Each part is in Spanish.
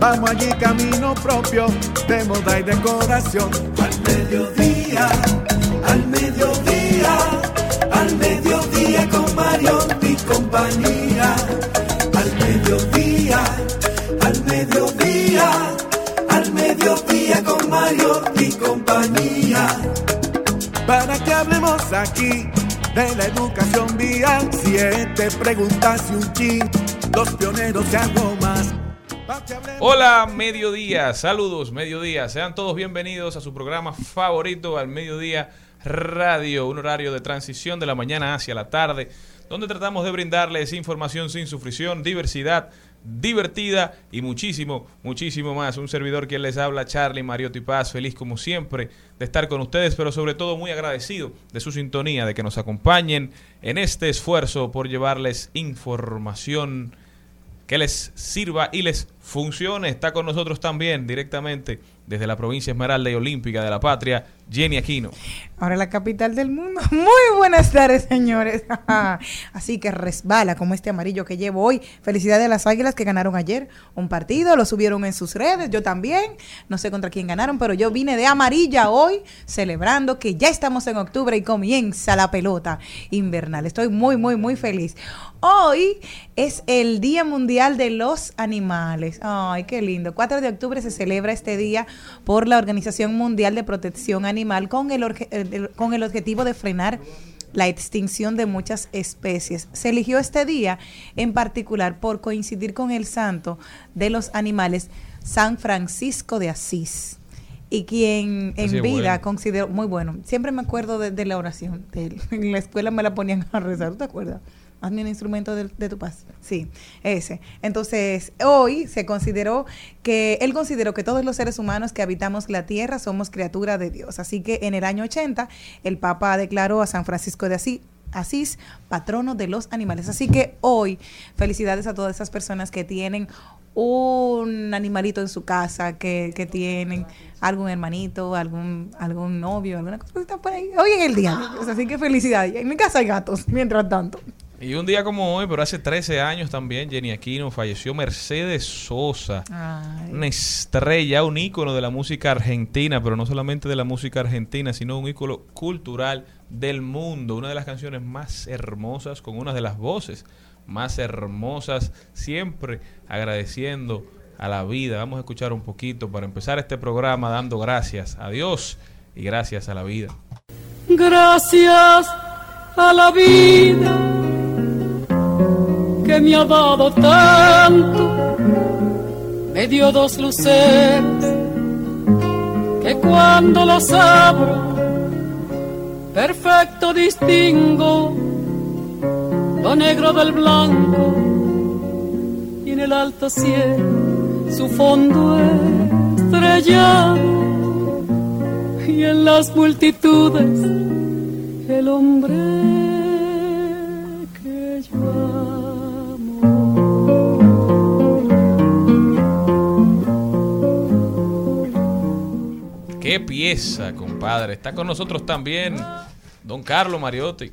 Vamos allí camino propio de moda y decoración mediodía, al mediodía, al mediodía con Mario mi compañía. Al mediodía, al mediodía, al mediodía con Mario mi compañía. Para que hablemos aquí de la educación vial, siete preguntas y un chin, los pioneros y algo más Hola, mediodía, saludos, mediodía. Sean todos bienvenidos a su programa favorito al mediodía radio, un horario de transición de la mañana hacia la tarde, donde tratamos de brindarles información sin sufrición, diversidad divertida y muchísimo, muchísimo más. Un servidor quien les habla, Charlie Mariotti Paz, feliz como siempre de estar con ustedes, pero sobre todo muy agradecido de su sintonía, de que nos acompañen en este esfuerzo por llevarles información que les sirva y les funcione. Está con nosotros también directamente desde la provincia Esmeralda y Olímpica de la Patria, Jenny Aquino. Ahora la capital del mundo. Muy buenas tardes, señores. Así que resbala como este amarillo que llevo hoy. Felicidades a las Águilas que ganaron ayer un partido, lo subieron en sus redes, yo también. No sé contra quién ganaron, pero yo vine de amarilla hoy celebrando que ya estamos en octubre y comienza la pelota invernal. Estoy muy, muy, muy feliz. Hoy es el Día Mundial de los Animales. Ay, qué lindo. 4 de octubre se celebra este día por la Organización Mundial de Protección Animal con el, eh, con el objetivo de frenar la extinción de muchas especies. Se eligió este día en particular por coincidir con el santo de los animales, San Francisco de Asís y quien en vida consideró muy bueno. Siempre me acuerdo de, la oración En la escuela me la ponían a rezar, ¿te acuerdas? Hazme un instrumento de, tu paz. Sí, ese. Entonces, hoy se consideró que, él consideró que todos los seres humanos que habitamos la tierra somos criaturas de Dios. Así que en el año 80, el Papa declaró a San Francisco de Asís Asís, patrono de los animales. Así que hoy, felicidades a todas esas personas que tienen un animalito en su casa, que, que tienen algún hermanito, algún algún novio, alguna cosa por ahí. Hoy es el día. Así que felicidades. En mi casa hay gatos, mientras tanto. Y un día como hoy, pero hace 13 años también, Jenny Aquino falleció Mercedes Sosa, una estrella, un ícono de la música argentina, pero no solamente de la música argentina, sino un ícono cultural del mundo. Una de las canciones más hermosas, con una de las voces más hermosas, siempre agradeciendo a la vida. Vamos a escuchar un poquito para empezar este programa dando gracias a Dios y gracias a la vida. Gracias a la vida que me ha dado tanto, me dio dos luces que cuando las abro, perfecto distingo lo negro del blanco y en el alto cielo su fondo estrellado y en las multitudes el hombre ¿Qué pieza, compadre? Está con nosotros también don Carlos Mariotti.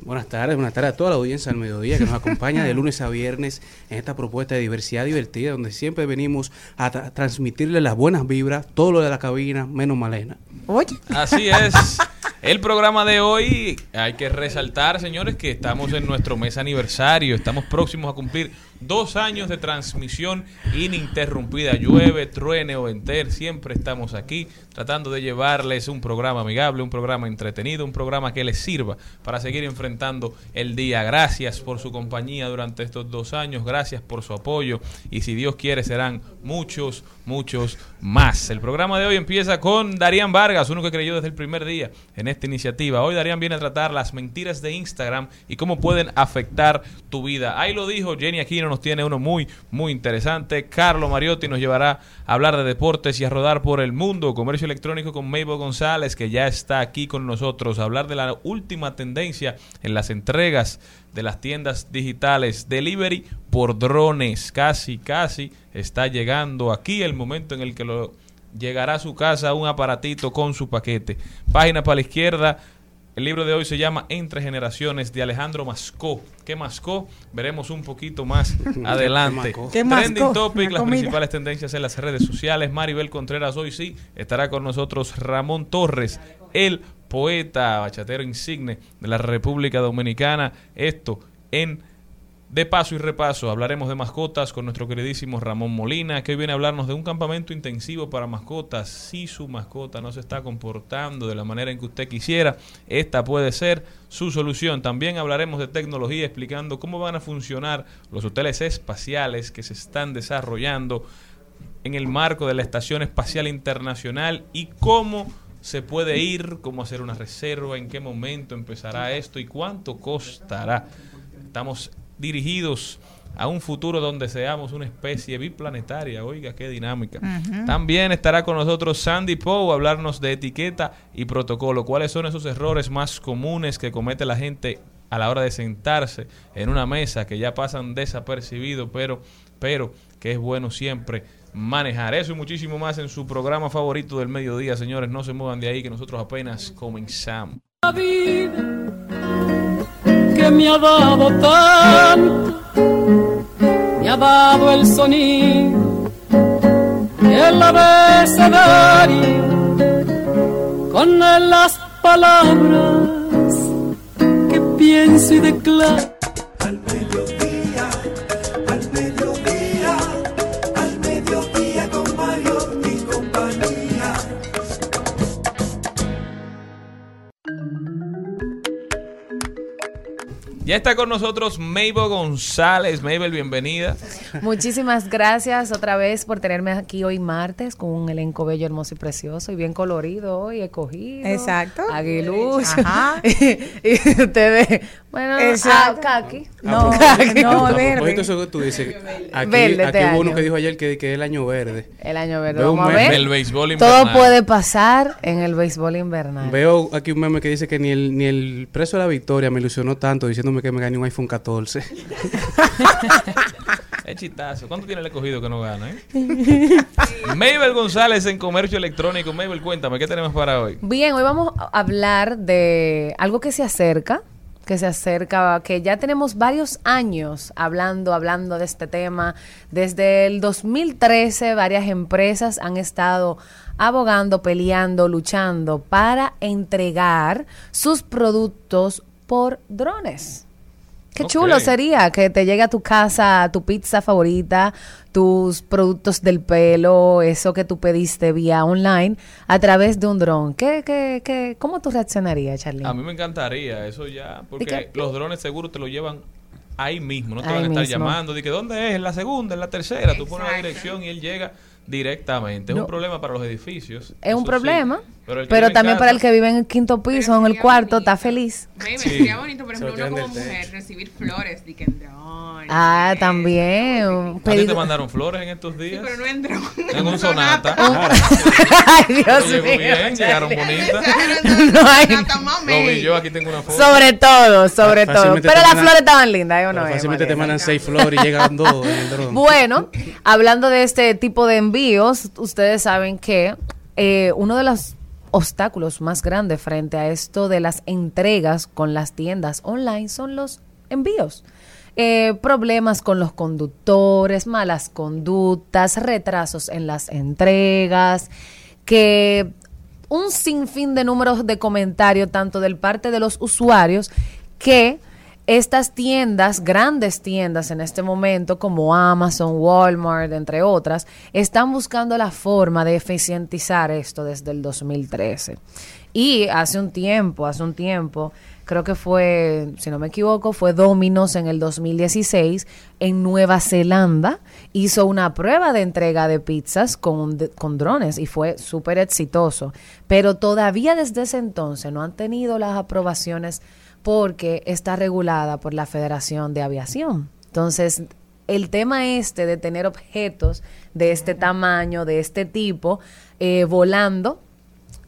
Buenas tardes, buenas tardes a toda la audiencia del mediodía que nos acompaña de lunes a viernes en esta propuesta de diversidad divertida, donde siempre venimos a tra- transmitirle las buenas vibras, todo lo de la cabina, menos Malena. Oye, Así es. El programa de hoy hay que resaltar, señores, que estamos en nuestro mes aniversario. Estamos próximos a cumplir dos años de transmisión ininterrumpida. Llueve, truene o enter, siempre estamos aquí tratando de llevarles un programa amigable, un programa entretenido, un programa que les sirva para seguir enfrentando el día. Gracias por su compañía durante estos dos años, gracias por su apoyo y si Dios quiere serán muchos, muchos más. El programa de hoy empieza con Darían Vargas, uno que creyó desde el primer día en esta iniciativa. Hoy Darían viene a tratar las mentiras de Instagram y cómo pueden afectar tu vida. Ahí lo dijo Jenny Aquino, nos tiene uno muy, muy interesante. Carlos Mariotti nos llevará a hablar de deportes y a rodar por el mundo. Comercio electrónico con Mabel González, que ya está aquí con nosotros, a hablar de la última tendencia en las entregas de las tiendas digitales. Delivery por drones. Casi, casi está llegando aquí el momento en el que lo llegará a su casa un aparatito con su paquete. Página para la izquierda. El libro de hoy se llama Entre Generaciones de Alejandro Mascó. ¿Qué mascó? Veremos un poquito más adelante. mascó? ¿Qué Trending mascó? Topic, La las principales tendencias en las redes sociales. Maribel Contreras hoy sí estará con nosotros. Ramón Torres, el poeta bachatero insigne de la República Dominicana. Esto en de paso y repaso, hablaremos de mascotas con nuestro queridísimo Ramón Molina, que hoy viene a hablarnos de un campamento intensivo para mascotas. Si su mascota no se está comportando de la manera en que usted quisiera, esta puede ser su solución. También hablaremos de tecnología, explicando cómo van a funcionar los hoteles espaciales que se están desarrollando en el marco de la Estación Espacial Internacional y cómo se puede ir, cómo hacer una reserva, en qué momento empezará esto y cuánto costará. Estamos dirigidos a un futuro donde seamos una especie biplanetaria. Oiga, qué dinámica. También estará con nosotros Sandy Poe a hablarnos de etiqueta y protocolo. ¿Cuáles son esos errores más comunes que comete la gente a la hora de sentarse en una mesa que ya pasan desapercibidos, pero, pero que es bueno siempre manejar eso y muchísimo más en su programa favorito del mediodía, señores. No se muevan de ahí que nosotros apenas comenzamos. La vida que me ha dado tanto, me ha dado el sonido el abecedario con las palabras que pienso y declaro. Al Ya está con nosotros Mabel González. Mabel, bienvenida. Muchísimas gracias otra vez por tenerme aquí hoy martes con un elenco bello, hermoso y precioso y bien colorido hoy, escogido. Exacto. Aguilucho. Ajá. y ustedes, bueno, Exacto. ah, Kaki. No, Kaki. no, verde. eso que tú dices, aquí, Verde aquí este hubo uno que dijo ayer que, que es el año verde. El año verde. Veo un Vamos a meme ver. del béisbol Todo invernal. puede pasar en el béisbol invernal. Veo aquí un meme que dice que ni el, ni el preso de la victoria me ilusionó tanto diciéndome que me gané un iPhone 14. Es chistazo. ¿Cuánto tiene el escogido que no gana? Eh? Mabel González en Comercio Electrónico. Mabel, cuéntame, ¿qué tenemos para hoy? Bien, hoy vamos a hablar de algo que se acerca, que se acerca, que ya tenemos varios años hablando, hablando de este tema. Desde el 2013 varias empresas han estado abogando, peleando, luchando para entregar sus productos por drones. Qué chulo sería que te llegue a tu casa tu pizza favorita, tus productos del pelo, eso que tú pediste vía online a través de un dron. ¿Qué, qué, qué, ¿Cómo tú reaccionarías, Charlie? A mí me encantaría eso ya, porque los drones seguro te lo llevan ahí mismo, no te Ahí van a estar mismo. llamando, de que dónde es, en la segunda, en la tercera, tú pones la dirección y él llega directamente. Es No. un problema para los edificios. es un sí, problema, pero, pero, también para el que vive en el quinto piso o en el cuarto, bonito. está feliz. Baby, Sí. sería bonito, por ejemplo, uno como mujer techo. recibir flores de que en dron. Ah, y también. ¿A ti te mandaron flores en estos Sí, días? pero no en dron. En un sonata. Ay, Dios mío. bien, llegaron bonitas. No hay- Sonata, mami. Lo vi yo, aquí tengo una foto. Sobre todo, sobre todo. Fácilmente Pero las flores estaban lindas, ¿o no? Fácilmente te mandan seis flores y llegan dos en el dron. Bueno, hablando de este tipo de envíos, ustedes saben que eh, uno de los obstáculos más grandes frente a esto de las entregas con las tiendas online son los envíos. Eh, problemas con los conductores, malas conductas, retrasos en las entregas, que un sinfín de números de comentarios tanto del parte de los usuarios que estas tiendas, grandes tiendas en este momento, como Amazon, Walmart, entre otras, están buscando la forma de eficientizar esto desde el 2013. Y hace un tiempo, hace un tiempo, creo que fue, si no me equivoco, fue Domino's en el 2016 en Nueva Zelanda. Hizo una prueba de entrega de pizzas con, con drones y fue súper exitoso. Pero todavía desde ese entonces no han tenido las aprobaciones porque está regulada por la Federación de Aviación. Entonces, el tema este de tener objetos de este tamaño, de este tipo, eh, volando,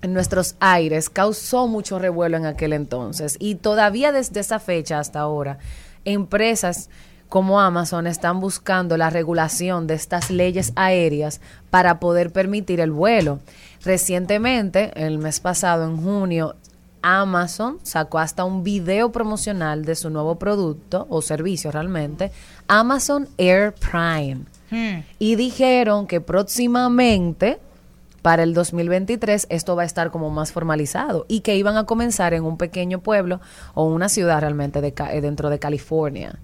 en nuestros aires causó mucho revuelo en aquel entonces y todavía desde esa fecha hasta ahora empresas como Amazon están buscando la regulación de estas leyes aéreas para poder permitir el vuelo. Recientemente, el mes pasado, en junio, Amazon sacó hasta un video promocional de su nuevo producto o servicio realmente, Amazon Air Prime. Y dijeron que próximamente, para el 2023, esto va a estar como más formalizado y que iban a comenzar en un pequeño pueblo o una ciudad realmente de eh, dentro de California.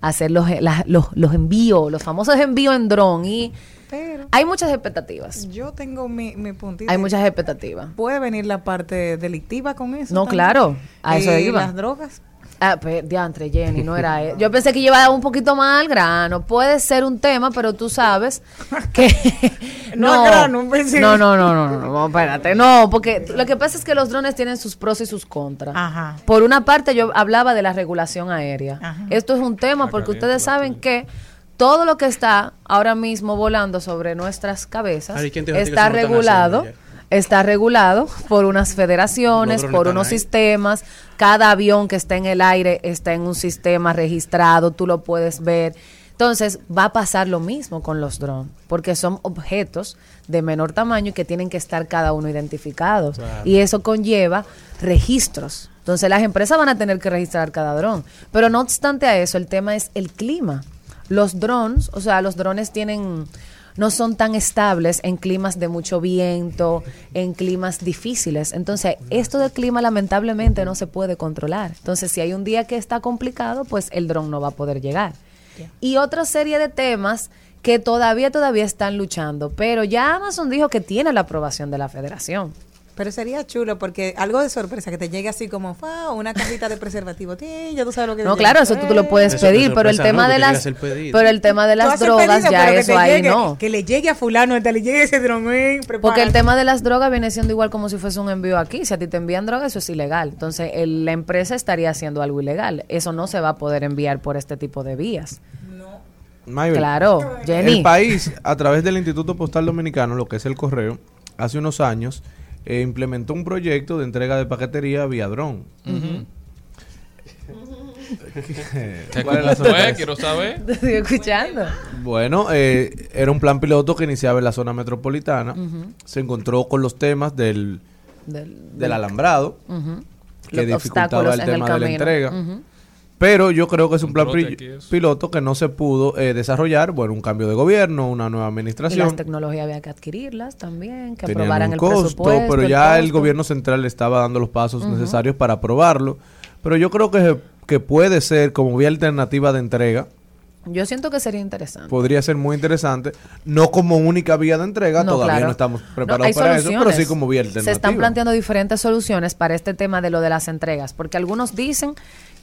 a Hacer los, eh, la- los, los envíos, los famosos envíos en dron. Y Pero hay muchas expectativas. yo tengo mi, mi puntito. Hay muchas expectativas. ¿Puede venir la parte delictiva con eso? No, también? claro, a eso Eh, iba. Las drogas. Ah, pues, diantre, Jenny, no era él. Yo pensé que llevaba un poquito más al grano. Puede ser un tema, pero tú sabes que... No al grano, pensé. no, no, no, no, no, no, espérate. No, porque lo que pasa es que los drones tienen sus pros y sus contras. Ajá. Por una parte, yo hablaba de la regulación aérea. Ajá. Esto es un tema porque ustedes saben que todo lo que está ahora mismo volando sobre nuestras cabezas Ari, ¿quién te dijo a ti que está regulado está regulado por unas federaciones, por unos ahí. sistemas. Cada avión que está en el aire está en un sistema registrado, tú lo puedes ver. Entonces va a pasar lo mismo con los drones, porque son objetos de menor tamaño y que tienen que estar cada uno identificados. Y eso conlleva registros. Entonces las empresas van a tener que registrar cada dron. Pero no obstante a eso, el tema es el clima. Los drones, o sea, los drones tienen no son tan estables en climas de mucho viento, en climas difíciles. Entonces, esto del clima lamentablemente no se puede controlar. Entonces, si hay un día que está complicado, pues el dron no va a poder llegar. Y otra serie de temas que todavía, todavía están luchando, pero ya Amazon dijo que tiene la aprobación de la federación. Pero sería chulo porque algo de sorpresa que te llegue así como fa, una cajita de preservativo. Ya tú sabes lo que No, claro, eso tú lo puedes Eso pedir, pero el tema no, que de las pero el tema de las drogas pedido, ya que eso ahí llegue, no. Que le llegue a fulano, hasta le llegue ese dron. eh, Porque el tema de las drogas viene siendo igual como si fuese un envío aquí. Si a ti te envían drogas, eso es ilegal. Entonces, el- la empresa estaría haciendo algo ilegal. Eso no se va a poder enviar por este tipo de vías. Maybel, Claro, Jenny. El país, a través del Instituto Postal Dominicano, lo que es el correo, hace unos años eh, implementó un proyecto de entrega de paquetería vía dron. ¿Cuál es la ¿Cómo fue? sorpresa? Quiero saber. Te estoy escuchando. Bueno, eh, era un plan piloto que iniciaba en la zona metropolitana. Se encontró con los temas del, Del- del alambrado, que Los dificultaba obstáculos el tema de la entrega. Pero yo creo que es un plan piloto que no se pudo eh, desarrollar. Bueno, un cambio de gobierno, una nueva Y administración. las tecnologías había que adquirirlas también, que tenían aprobaran un el costo, presupuesto. pero ya el costo. gobierno central le estaba dando los pasos necesarios para aprobarlo. Pero yo creo que, que puede ser como vía alternativa de entrega, Yo siento que sería interesante. podría ser muy interesante, no como única vía de entrega, No, todavía claro. no estamos preparados para eso, pero sí como vía alternativa. Se están planteando diferentes soluciones para este tema de lo de las entregas, porque algunos dicen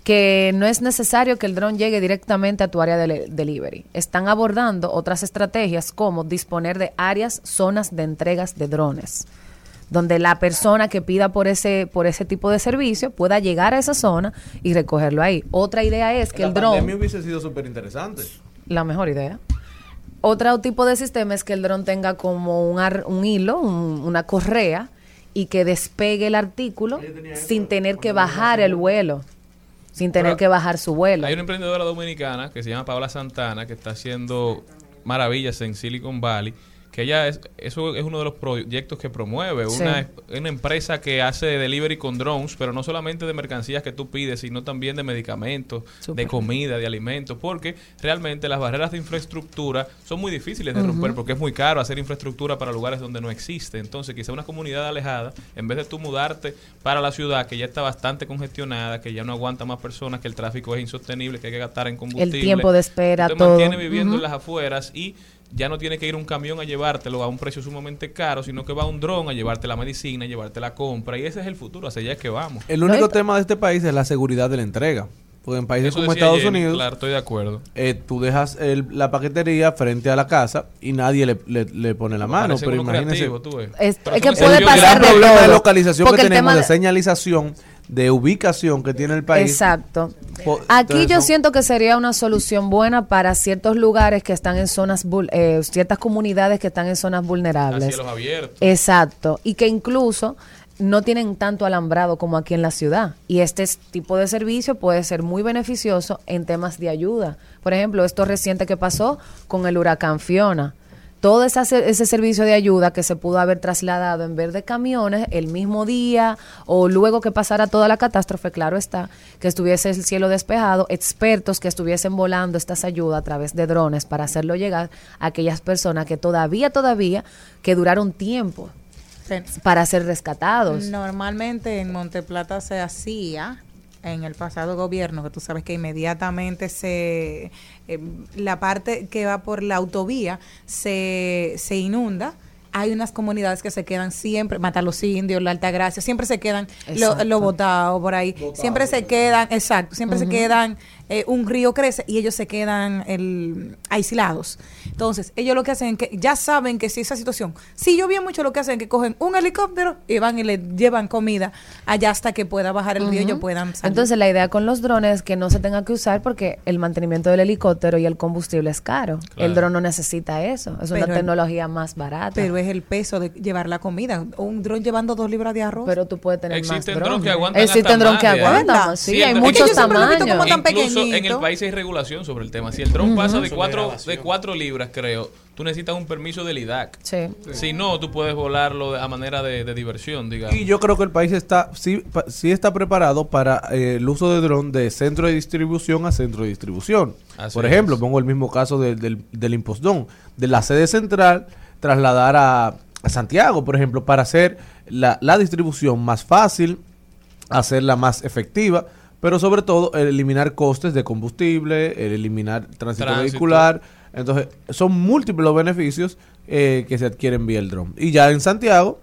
que no es necesario que el dron llegue directamente a tu área de delivery. Están abordando otras estrategias como disponer de áreas, zonas de entregas de drones, donde la persona que pida por ese por ese tipo de servicio pueda llegar a esa zona y recogerlo ahí. Otra idea es que la el dron pandemia hubiese sido súper interesante. la mejor idea. Otro tipo de sistema es que el dron tenga como un, ar- un hilo, un- una correa, y que despegue el artículo sin tener que bajar el vuelo, sin tener que bajar su vuelo. Hay una emprendedora dominicana que se llama Paola Santana que está haciendo maravillas en Silicon Valley que ella es, eso es uno de los proyectos que promueve, Sí. una, una empresa que hace delivery con drones, pero no solamente de mercancías que tú pides, sino también de medicamentos, de comida, de alimentos, porque realmente las barreras de infraestructura son muy difíciles de romper, porque es muy caro hacer infraestructura para lugares donde no existe. Entonces, quizá una comunidad alejada, en vez de tú mudarte para la ciudad, que ya está bastante congestionada, que ya no aguanta más personas, que el tráfico es insostenible, que hay que gastar en combustible. tiempo de espera, te todo. mantienes viviendo en las afueras y ya no tiene que ir un camión a llevártelo a un precio sumamente caro, sino que va un dron a llevarte la medicina, a llevarte la compra. Y ese es el futuro, hacia allá es que vamos. El único tema de este país es la seguridad de la entrega. Porque en países Eso como Estados Unidos, Claro, estoy de acuerdo. eh, tú dejas el- la paquetería frente a la casa y nadie le, le- le pone la mano. Pero imagínese. creativos, tú ves. Es- Pero es que puede pasar de problema de localización que tenemos, de de- señalización, de ubicación que tiene el país. Exacto. Po- Aquí yo son- siento que sería una solución buena para ciertos lugares que están en zonas, vul- eh, ciertas comunidades que están en zonas vulnerables. cielos abiertos. Exacto. Y que incluso no tienen tanto alambrado como aquí en la ciudad. Y este tipo de servicio puede ser muy beneficioso en temas de ayuda. Por ejemplo, esto reciente que pasó con el huracán Fiona. Todo ese servicio de ayuda que se pudo haber trasladado en vez de camiones el mismo día o luego que pasara toda la catástrofe, claro está, que estuviese el cielo despejado, expertos que estuviesen volando estas ayudas a través de drones para hacerlo llegar a aquellas personas que todavía, todavía, que duraron tiempo para ser rescatados. Normalmente en Monteplata se hacía en el pasado gobierno, que tú sabes que inmediatamente se eh, la parte que va por la autovía se, se inunda. Hay unas comunidades que se quedan siempre, Mata los Indios, La Altagracia, siempre se quedan los Exacto. lo botados por ahí. siempre se quedan, exacto, siempre se quedan, eh, un río crece y ellos se quedan el, aislados. Entonces, ellos lo que hacen es que ya saben que si esa situación, si llovió mucho, lo que hacen es que cogen un helicóptero y van y le llevan comida allá hasta que pueda bajar el río y ellos puedan salir. Entonces la idea con los drones es que no se tenga que usar porque el mantenimiento del helicóptero y el combustible es caro. Claro. El dron no necesita eso. Es una el- tecnología más barata. pero es el peso de llevar la comida. Un dron llevando dos libras de arroz. Pero tú puedes tener Existen más drones que drones. aguantan Existen drones que aguantan, ¿Verdad? sí, Siempre- hay es que muchos yo tamaños. como tan En el país hay regulación sobre el tema. Si el dron pasa de Sobre cuatro, grabación. de cuatro libras, creo, tú necesitas un permiso del IDAC. Sí. Si no, tú puedes volarlo de- a manera de, de diversión, digamos. Y yo creo que el país está sí, pa- sí está preparado para eh, el uso de dron de centro de distribución a centro de distribución. Así Por ejemplo, es. pongo el mismo caso del, del, del impostón. De la sede central, trasladar a, a Santiago, por ejemplo, para hacer la, la distribución más fácil, hacerla más efectiva, pero sobre todo el eliminar costes de combustible, el eliminar tránsito, Tránsito. vehicular. Entonces, son múltiples los beneficios eh, que se adquieren vía el dron. Y ya en Santiago,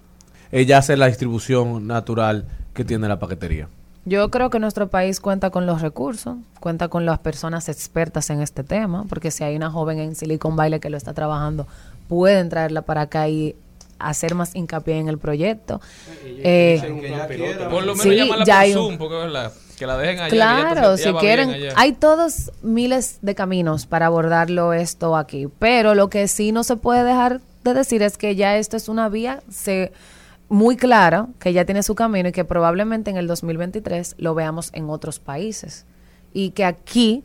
ella hace la distribución natural que tiene la paquetería. Yo creo que nuestro país cuenta con los recursos, cuenta con las personas expertas en este tema, porque si hay una joven en Silicon Valley que lo está trabajando, pueden traerla para acá y hacer más hincapié en el proyecto. Eh, Por lo menos sí, llamarla ya por Zoom, porque ¿verdad? Que la dejen allá. Claro, si quieren, hay todos miles de caminos para abordarlo esto aquí, pero lo que sí no se puede dejar de decir es que ya esto es una vía se, muy clara, que ya tiene su camino y que probablemente en el 2023 lo veamos en otros países y que aquí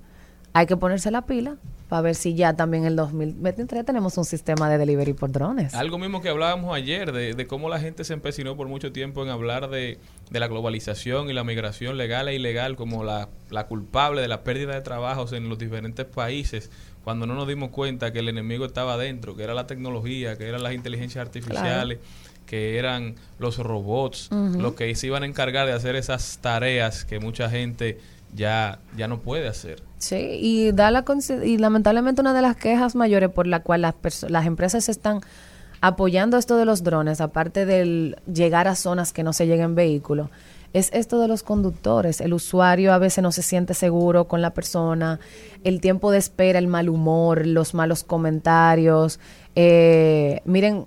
hay que ponerse la pila para ver si ya también en el 2023 tenemos un sistema de delivery por drones. Algo mismo que hablábamos ayer, de, de cómo la gente se empecinó por mucho tiempo en hablar de, de la globalización y la migración legal e ilegal como la, la culpable de la pérdida de trabajos en los diferentes países, cuando no nos dimos cuenta que el enemigo estaba adentro, que era la tecnología, que eran las inteligencias artificiales, que eran los robots, los que se iban a encargar de hacer esas tareas que mucha gente ya, ya no puede hacer. Sí, y da la y lamentablemente una de las quejas mayores por la cual las las empresas están apoyando esto de los drones, aparte del llegar a zonas que no se lleguen vehículos, es esto de los conductores. El usuario a veces no se siente seguro con la persona, el tiempo de espera, el mal humor, los malos comentarios. Eh, miren,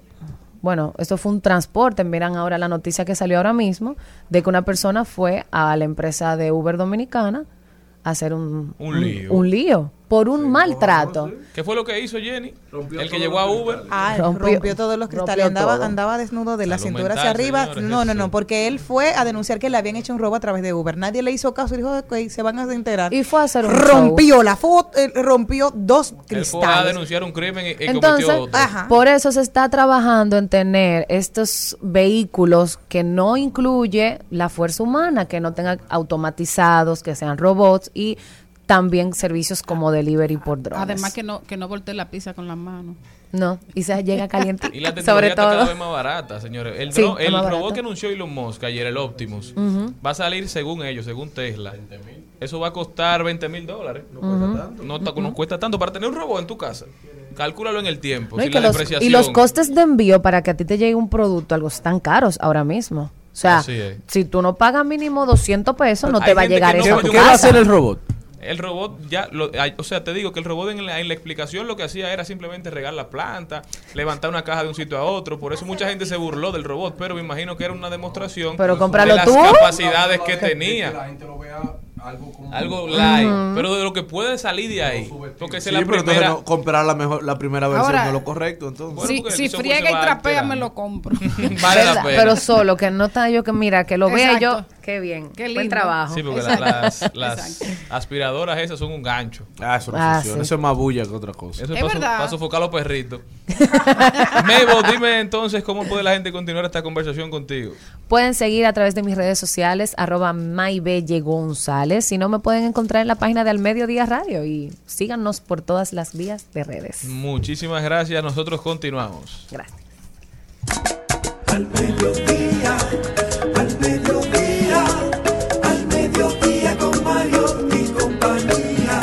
bueno, esto fue un transporte. Miran ahora la noticia que salió ahora mismo de que una persona fue a la empresa de Uber Dominicana a hacer un, Un lío. un lío, por un maltrato. ¿Qué fue lo que hizo Jenny? el que llegó a Uber. Ah, Rompió- rompió, todos los cristales. Andaba, todo. andaba desnudo de la Salud cintura mental, hacia arriba. señores, no, no, no, porque él fue a denunciar que le habían hecho un robo a través de Uber. Nadie le hizo caso y dijo, ok, se van a enterar. Y fue a hacer un Rompió la foto, eh, rompió dos Él fue a cristales. denunciar un crimen y, y Entonces, cometió otro. Ajá. por eso se está trabajando en tener estos vehículos que no incluye la fuerza humana, que no tengan automatizados, que sean robots y también servicios como delivery por drones. Además que no, que no voltee la pizza con las manos. No, y se llega caliente. Y la sobre tecnología está cada todo. vez más barata, señores. El, Sí, robot que anunció Elon Musk ayer, el Optimus, va a salir según ellos, según Tesla. Eso va a costar 20 mil dólares. No, ta- no cuesta tanto para tener un robot en tu casa. Cálculalo en el tiempo. No, y, la los, depreciación. y los costes de envío para que a ti te llegue un producto, algo están caros ahora mismo. O sea, si tú no pagas mínimo 200 pesos, no Hay te va a llegar no eso ¿Qué va a hacer el robot? El robot ya, lo- ay, o sea, te digo que el robot en la, en la explicación lo que hacía era simplemente regar la planta, levantar una caja de un sitio a otro. Por eso mucha gente se burló del robot, pero me imagino que era una demostración Pero de las tú. capacidades que tenía. gente lo vea algo como... Algo light, pero de lo que puede salir de ahí. Porque Sí, es la pero entonces primera. no, comprar la mejor, la primera versión Ahora- no es lo correcto, entonces. Bueno, si si friega y trapea, me lo compro. Vale la pena. Pero solo, que no está yo que mira, que lo vea yo. Qué bien, Qué buen lindo. trabajo. Sí, porque la- las, las aspiradoras esas son un gancho. Ah, eso no Ah, funciona. sí. Eso es más bulla que otra cosa. Eso es para, su- verdad. para sofocar a los perritos. Mebo, dime entonces cómo puede la gente continuar esta conversación contigo. Pueden seguir a través de mis redes sociales, arroba Maybelle Si no, me pueden encontrar en la página de Al Mediodía Radio y síganos por todas las vías de redes. Muchísimas gracias. Nosotros continuamos. Gracias. Al mediodía, al mediodía, al mediodía con Mario y compañía.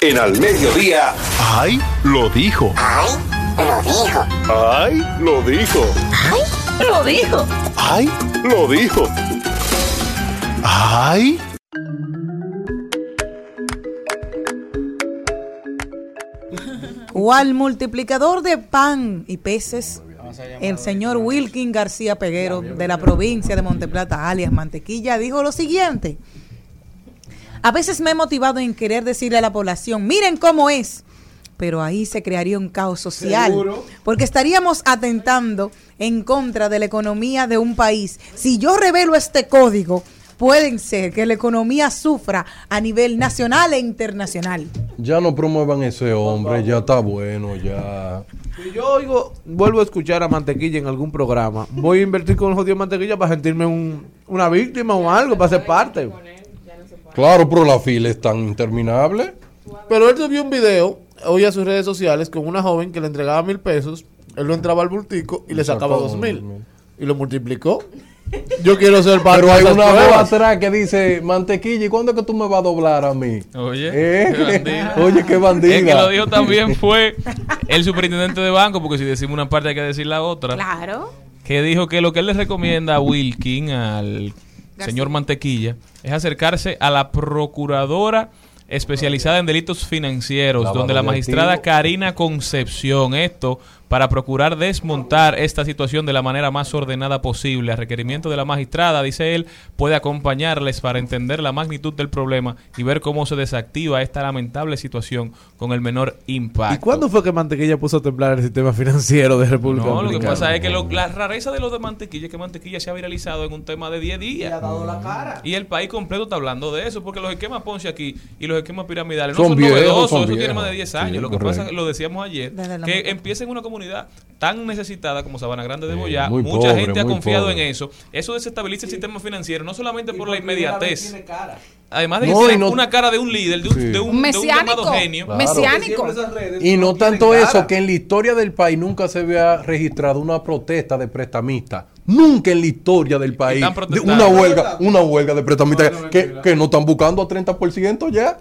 En al mediodía. ¡Ay! Lo dijo. ¡Ay! Lo dijo. ¡Ay! Lo dijo. ¡Ay! Lo dijo. ¡Ay! Cual multiplicador de pan y peces, el señor Wilkin García Peguero de la provincia de Monteplata, alias Mantequilla, dijo lo siguiente. A veces me he motivado en querer decirle a la población, miren cómo es, pero ahí se crearía un caos social, porque estaríamos atentando en contra de la economía de un país. Si yo revelo este código, pueden ser que la economía sufra a nivel nacional e internacional. Ya no promuevan ese hombre, ya está bueno, ya. Si yo oigo, vuelvo a escuchar a Mantequilla en algún programa, voy a invertir con el jodido Mantequilla para sentirme un- una víctima o algo, para ser parte. Claro, pero la fila es tan interminable. Pero él subió un video hoy a sus redes sociales con una joven que le entregaba mil pesos, él lo entraba al bultico y le sacaba dos mil. mil. Y lo multiplicó. Yo quiero ser parte Pero hay una voz atrás que dice, mantequilla, ¿y cuándo es que tú me vas a doblar a mí? Oye, ¿Eh? qué bandida. Oye, qué bandida. El que lo dijo también fue el superintendente de banco, porque si decimos una parte hay que decir la otra. Claro. que dijo que lo que él le recomienda a Wilkin, al señor Mantequilla, es acercarse a la procuradora especializada en delitos financieros, donde la magistrada. Karina Concepción, esto para procurar desmontar esta situación de la manera más ordenada posible. A requerimiento de la magistrada, dice él, puede acompañarles para entender la magnitud del problema y ver cómo se desactiva esta lamentable situación con el menor impacto. ¿Y cuándo fue que Mantequilla puso a temblar el sistema financiero de República No, lo que Dominicana? pasa es que lo- la rareza de lo de mantequilla es que mantequilla se ha viralizado en un tema de 10 días. Y el país completo está hablando de eso, porque los esquemas Ponce aquí y los esquemas piramidales no Son son, viejos, novedosos, son eso tiene más de 10 Sí, años. lo que correcto. pasa, lo decíamos ayer, la que empieza en una comunidad tan necesitada como Sabana Grande de Boyá, mucha pobre, gente ha confiado pobre. en eso. Eso desestabiliza el sistema financiero, no solamente por la inmediatez. Además de que No, una cara de un líder, de un, Sí. de un, Un de un llamado mesiánico. genio. Claro. Mesiánico. Y no tanto eso, que en la historia del país nunca se había registrado una protesta de prestamistas. Nunca en la historia del país. De una huelga, una huelga de prestamistas que, que no están buscando a 30% ya.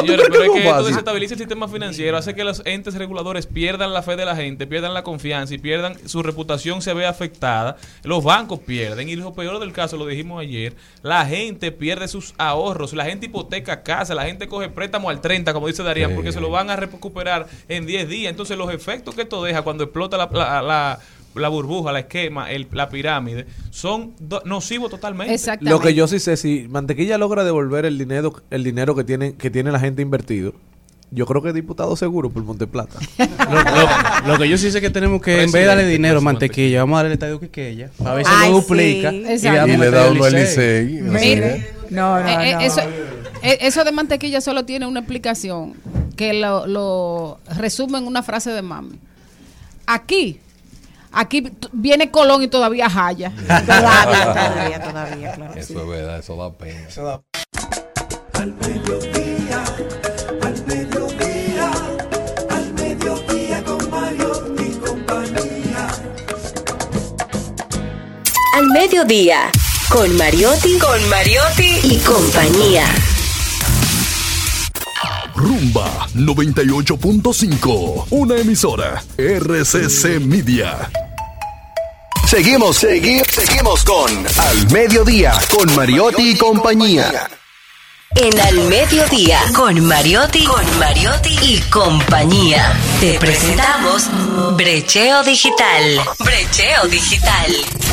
¿Tú Señores, pero es que fácil? desestabiliza el sistema financiero, hace que los entes reguladores pierdan la fe de la gente, pierdan la confianza y pierdan su reputación se ve afectada. Los bancos pierden y lo peor del caso, lo dijimos ayer, la gente pierde sus ahorros, la gente hipoteca casa, la gente coge préstamo al 30, como dice Darían, Sí. porque se lo van a recuperar en 10 días. Entonces los efectos que esto deja cuando explota la, la- la la burbuja, la esquema, el, la pirámide, son nocivos totalmente. Exactamente. Lo que yo sí sé, si Mantequilla logra devolver el dinero, el dinero que tiene, que tiene la gente invertido, yo creo que es diputado seguro por Monteplata. Lo, lo- lo que yo sí sé es que tenemos que, en vez de darle dinero a Mantequilla, vamos a darle el estadio Quiqueya. A ver si Ay, no duplica. sí. Y, le da uno al Licey. No, no, Eh, eh, no. Eso, eh, eso de mantequilla solo tiene una explicación que lo, lo resume en una frase de mami. Aquí, aquí viene Colón y todavía Jaya. Todavía, todavía, todavía, claro. sí. Eso es verdad, eso da pena. Al mediodía, al mediodía, al mediodía con Mario y compañía. Al mediodía, con Mariotti, con Mariotti y compañía. Rumba 98.5, una emisora RCC Media. Seguimos, seguimos, seguimos con Al Mediodía, con Mariotti y compañía. En Al mediodía, con Mariotti, con Mariotti y compañía. Te presentamos Brecheo Digital. Brecheo Digital.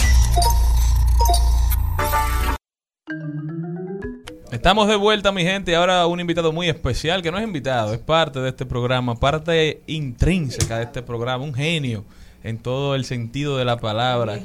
Estamos de vuelta, mi gente. y Ahora un invitado muy especial, que no es invitado, es parte de este programa, parte intrínseca de este programa, un genio en todo el sentido de la palabra,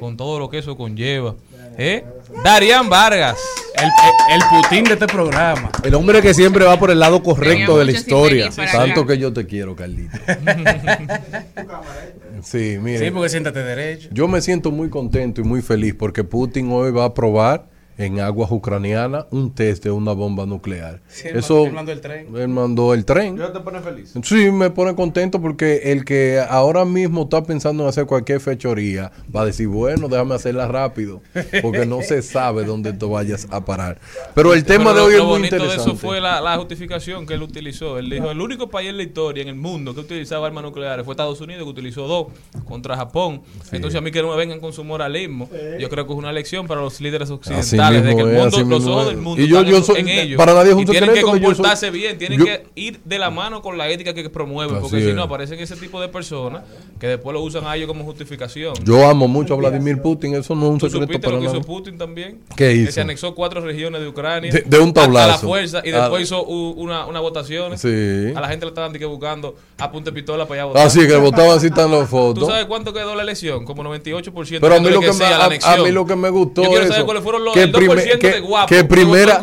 con todo lo que eso conlleva. ¿Eh? Darían Vargas. El, el, Putin de este programa. El hombre que siempre va por el lado correcto de la historia. Tanto acá. que yo te quiero, Carlito. sí, mire. Sí, porque siéntate derecho. Yo me siento muy contento y muy feliz porque Putin hoy va a probar en aguas ucranianas un test de una bomba nuclear. Sí, él Eso, mandó- él mandó el tren. Él mandó el tren. te pone feliz? Sí, me pone contento porque el que ahora mismo está pensando en hacer cualquier fechoría va a decir, bueno, déjame hacerla rápido, porque no se sabe dónde tú vayas a parar. Pero el tema Pero de lo- hoy es lo muy bonito interesante. de eso fue la, la justificación que él utilizó. Él dijo, el único país en la historia, en el mundo, que utilizaba armas nucleares fue Estados Unidos, que utilizó dos contra Japón. Entonces a mí que no me vengan con su moralismo. Yo creo que es una lección para los líderes occidentales de que el mundo, los mismo ojos del mundo Y yo- están yo soy- en ellos. para nadie es un y tienen que secreto que soy- comportarse bien, tienen yo- que ir de la mano con la ética que promueven, porque si no aparecen ese tipo de personas que después lo usan a ellos como justificación. Yo amo mucho a Vladimir Putin, eso no es un ¿Tú secreto para lo que nada. hizo Putin también? ¿Qué Que hizo? se anexó cuatro regiones de Ucrania. De- de un a- A, la tablazo. fuerza. Y Ah. después hizo una, una votación. Sí. A la gente le estaban que buscando a punta pistola para allá a votar. Así que votaban así están las ¿Tú fotos. sabes cuánto quedó la elección? Como 98%. Pero a mí, lo que me, a mí lo que me gustó Yo quiero es saber eso, cuáles fueron los que, el 2% prime- que- de primera,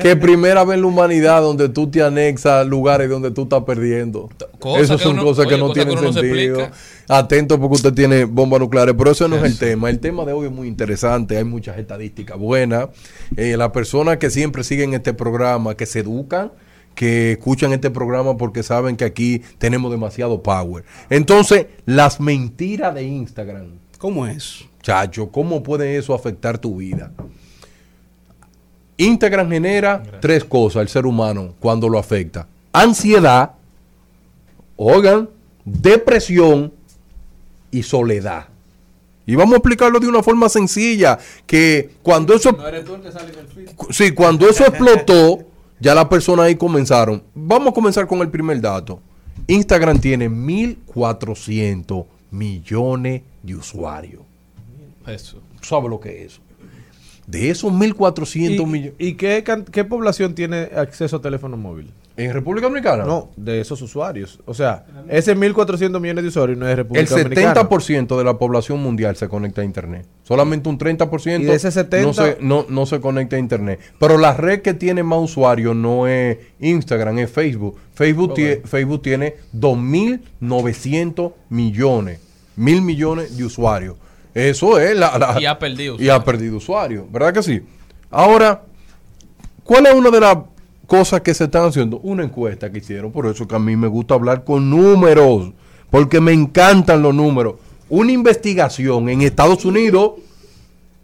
que primera vez en la humanidad donde tú te anexas lugares donde tú estás perdiendo. Cosas Esas son uno- cosas que oye, no cosas que tienen no sentido. explica. Atento porque usted tiene bombas nucleares, pero eso no es el tema. El tema de hoy es muy interesante, hay muchas estadísticas buenas. Eh, las personas que siempre siguen este programa, que se educan, que escuchan este programa porque saben que aquí tenemos demasiado power. Entonces, las mentiras de Instagram. ¿Cómo es? Chacho, ¿cómo puede eso afectar tu vida? Instagram genera tres cosas al ser humano cuando lo afecta. Ansiedad, oigan, depresión y soledad. Y vamos a explicarlo de una forma sencilla, que cuando eso... Sí, cuando eso explotó, ya las personas ahí comenzaron. Vamos a comenzar con el primer dato. Instagram tiene 1.400 millones de usuarios. Eso. ¿Sabes lo que es eso? De esos 1.400 ¿Y, millones... ¿y qué, qué población tiene acceso a teléfono móvil? ¿En República Dominicana? No, de esos usuarios. O sea, ese 1.400 millones de usuarios no es de El República Dominicana. 70% de la población mundial se conecta a Internet. Solamente un 30% Y de ese 70 no, se, no, no se conecta a Internet. Pero la red que tiene más usuarios no es Instagram, es Facebook. Facebook, Facebook tiene 2.900 millones. Mil millones de usuarios. Eso es la... la- Y ha perdido Y ha perdido usuarios. ¿Verdad que sí? Ahora, ¿cuál es una de las cosas que se están haciendo? Una encuesta que hicieron. Por eso que a mí me gusta hablar con números. Porque me encantan los números. Una investigación en Estados Unidos,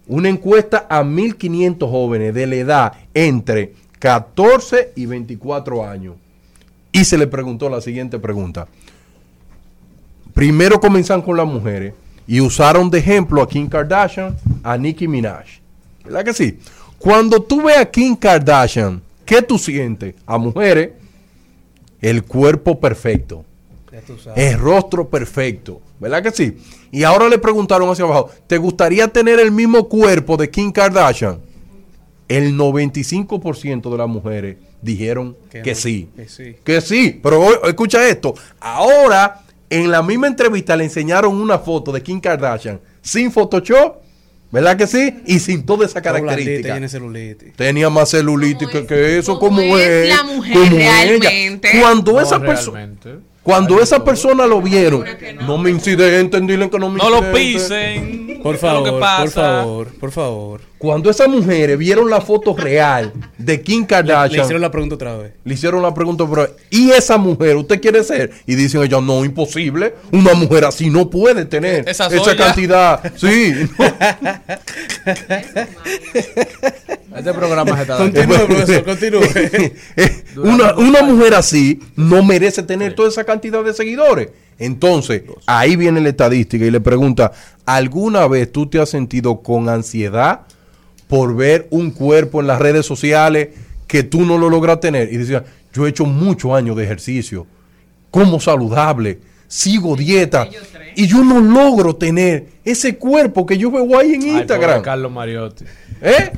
una encuesta a 1.500 jóvenes de la edad entre 14 y 24 años. Y se le preguntó la siguiente pregunta. Primero comenzaron con las mujeres y usaron de ejemplo a Kim Kardashian, a Nicki Minaj. ¿Verdad que sí? Cuando tú ves a Kim Kardashian, ¿qué tú sientes? A mujeres, el cuerpo perfecto, el rostro perfecto. ¿Verdad que sí? Y ahora le preguntaron hacia abajo, ¿te gustaría tener el mismo cuerpo de Kim Kardashian? El 95% de las mujeres dijeron que, Que no, sí. que sí. Que sí, pero escucha esto. Ahora, en la misma entrevista le enseñaron una foto de Kim Kardashian sin Photoshop, ¿verdad que sí? Y sin toda esa característica. tiene celulitis. Tenía más celulitis que, que eso, cómo como es es. la mujer como ella. realmente? Cuando No, esa persona. Cuando esa persona lo vieron, no me incidenten, dile que no me No lo pisen. Por ¿qué es lo favor, por favor, por favor. Cuando esas mujeres vieron la foto real de Kim Le Kardashian, hicieron la pregunta otra vez. le hicieron la pregunta, pero ¿y esa mujer usted quiere ser? Y dicen ellos, no, imposible. Una mujer así no puede tener Esa cantidad. Sí. no. Este programa se está dando. Continúe, profesor, continúe. Eh, una, una mujer así no merece tener toda esa cantidad de seguidores. Entonces, ahí viene la estadística y le pregunta, ¿alguna vez tú te has sentido con ansiedad por ver un cuerpo en las redes sociales que tú no lo logras tener? Y decía, yo he hecho muchos años de ejercicio, como saludable, sigo dieta y yo no logro tener ese cuerpo que yo veo ahí en Ay, Instagram. Carlos Mariotti. ¿Eh?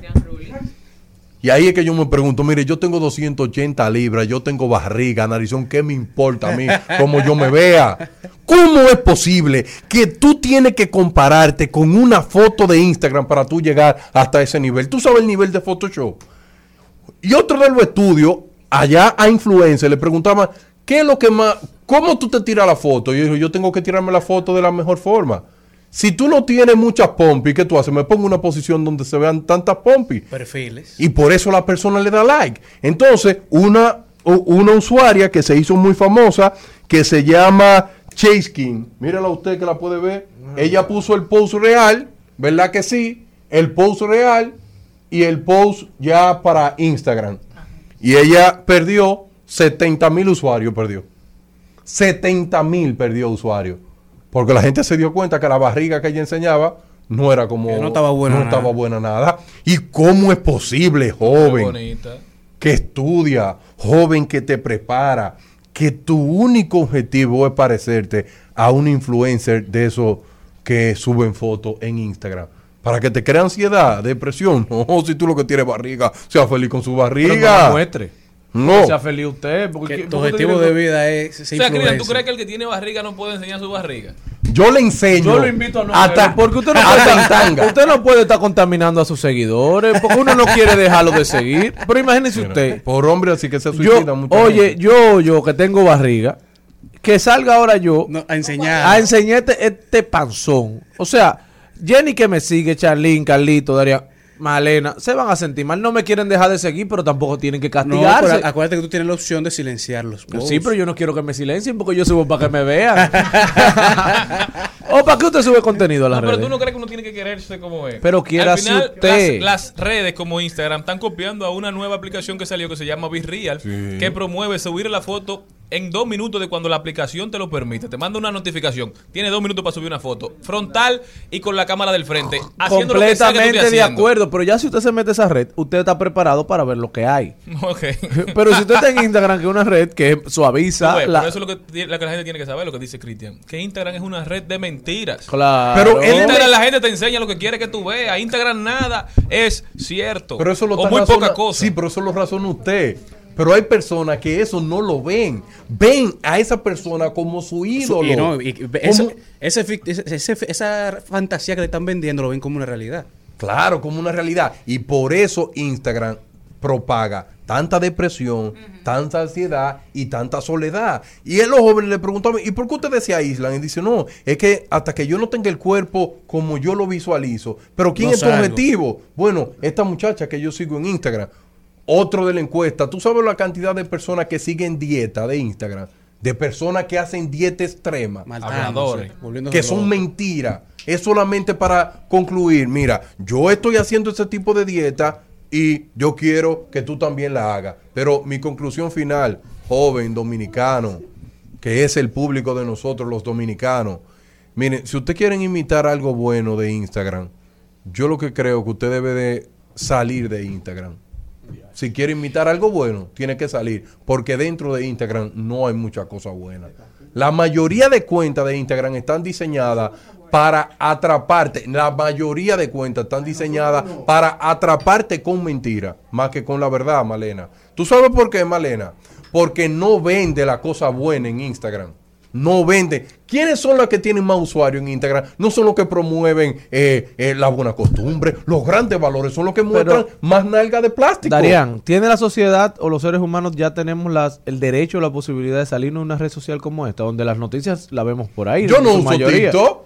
Y ahí es que yo me pregunto, mire, yo tengo 280 libras, yo tengo barriga, narizón, ¿qué me importa a mí cómo yo me vea? ¿Cómo es posible que tú tienes que compararte con una foto de Instagram para tú llegar hasta ese nivel? ¿Tú sabes el nivel de Photoshop? Y otro de los estudios, allá a influencer, le preguntaban, ¿qué es lo que más, cómo tú te tiras la foto? Y yo digo, yo tengo que tirarme la foto de la mejor forma. Si tú no tienes muchas pompis, ¿qué tú haces? Me pongo en una posición donde se vean tantas pompis. Perfiles. Y por eso la persona le da like. Entonces, una, una usuaria que se hizo muy famosa, que se llama Chase King. Mírala usted que la puede ver. Ella puso el post real, ¿verdad que sí? El post real y el post ya para Instagram. Y ella perdió 70 mil usuarios, perdió. 70 mil perdió usuarios. Porque la gente se dio cuenta que la barriga que ella enseñaba no era como... Que no estaba buena no nada. estaba buena nada. ¿Y cómo es posible, joven, que estudia, joven que te prepara, que tu único objetivo es parecerte a un influencer de esos que suben fotos en Instagram? Para que te crea ansiedad, depresión. No, si tú lo que tienes barriga, sea feliz con su Pero no barriga. la muestre. No. Sea feliz usted. Porque, Que tu objetivo de vida es O sea, Cristian, ¿tú crees que el que tiene barriga no puede enseñar su barriga? Yo le enseño. Yo lo invito a no hasta, porque usted no, hasta puede en estar, tanga. usted no puede estar contaminando a sus seguidores porque uno no quiere dejarlo de seguir. Pero imagínese usted. Por hombre, así que se Yo, suicida mucha oye, gente. yo, yo que tengo barriga, que salga ahora yo No, a enseñar. a enseñarte este panzón. O sea, Jenny que me sigue, Charlene, Carlito, Daria, Malena, se van a sentir mal. No me quieren dejar de seguir, pero tampoco tienen que no, castigarse. pero acuérdate que tú tienes la opción de silenciarlos. Sí, pero yo no quiero que me silencien porque yo subo para que me vean. ¿O para qué usted sube contenido a las No, pero redes? tú no crees que uno tiene que quererse como es. Pero final, usted. Las, las redes como Instagram están copiando a una nueva aplicación que salió que se llama Virreal, que promueve subir la foto en dos minutos de cuando la aplicación te lo permite. Te manda una notificación. Tiene dos minutos para subir una foto. Frontal y con la cámara del frente. Haciendo lo que que Completamente de acuerdo, pero ya si usted se mete a esa red, usted está preparado para ver lo que hay. Ok. Pero si usted está en Instagram, que es una red que suaviza la... por eso es lo que, la gente tiene que saber, lo que dice Cristian. Que Instagram es una red de mentiras. Claro. Pero Instagram la gente te enseña lo que quiere que tú veas. Instagram nada es cierto. Pero eso lo o muy razona- poca cosa. Sí, pero eso lo razona usted. Pero hay personas que eso no lo ven. Ven a esa persona como su ídolo. Y no, y- y- Como- eso- ese fic- ese- ese- esa fantasía que te están vendiendo lo ven como una realidad. Claro, como una realidad. Y por eso Instagram propaga tanta depresión, tanta ansiedad y tanta soledad. Y él los jóvenes le preguntaban, ¿y por qué ustedes se aíslan? Y dice, no, es que hasta que yo no tenga el cuerpo como yo lo visualizo. Pero ¿quién No es tu objetivo? Bueno, esta muchacha que yo sigo en Instagram. Otro de la encuesta. ¿Tú sabes la cantidad de personas que siguen dieta de Instagram? De personas que hacen dieta extrema. Habladores. Que son mentiras. Es solamente para concluir. Mira, yo estoy haciendo ese tipo de dieta y yo quiero que tú también la hagas. Pero mi conclusión final, joven dominicano, que es el público de nosotros los dominicanos. Miren, si usted quieren imitar algo bueno de Instagram, yo lo que creo que usted debe de salir de Instagram. Si quiere imitar algo bueno, tiene que salir. Porque dentro de Instagram no hay muchas cosas buenas. La mayoría de cuentas de Instagram están diseñadas para atraparte. La mayoría de cuentas están diseñadas para atraparte con mentira, más que con la verdad, Malena. ¿Tú sabes por qué, Malena? Porque no vende la cosa buena en Instagram. No vende. ¿Quiénes son los que tienen más usuarios en Instagram? No son los que promueven eh, eh, la buena costumbre, los grandes valores, son los que muestran más nalga de plástico. Darían, ¿tiene la sociedad o los seres humanos ya tenemos las, el derecho o la posibilidad de salirnos de una red social como esta, donde las noticias la vemos por ahí? Yo en no uso mayoría? TikTok,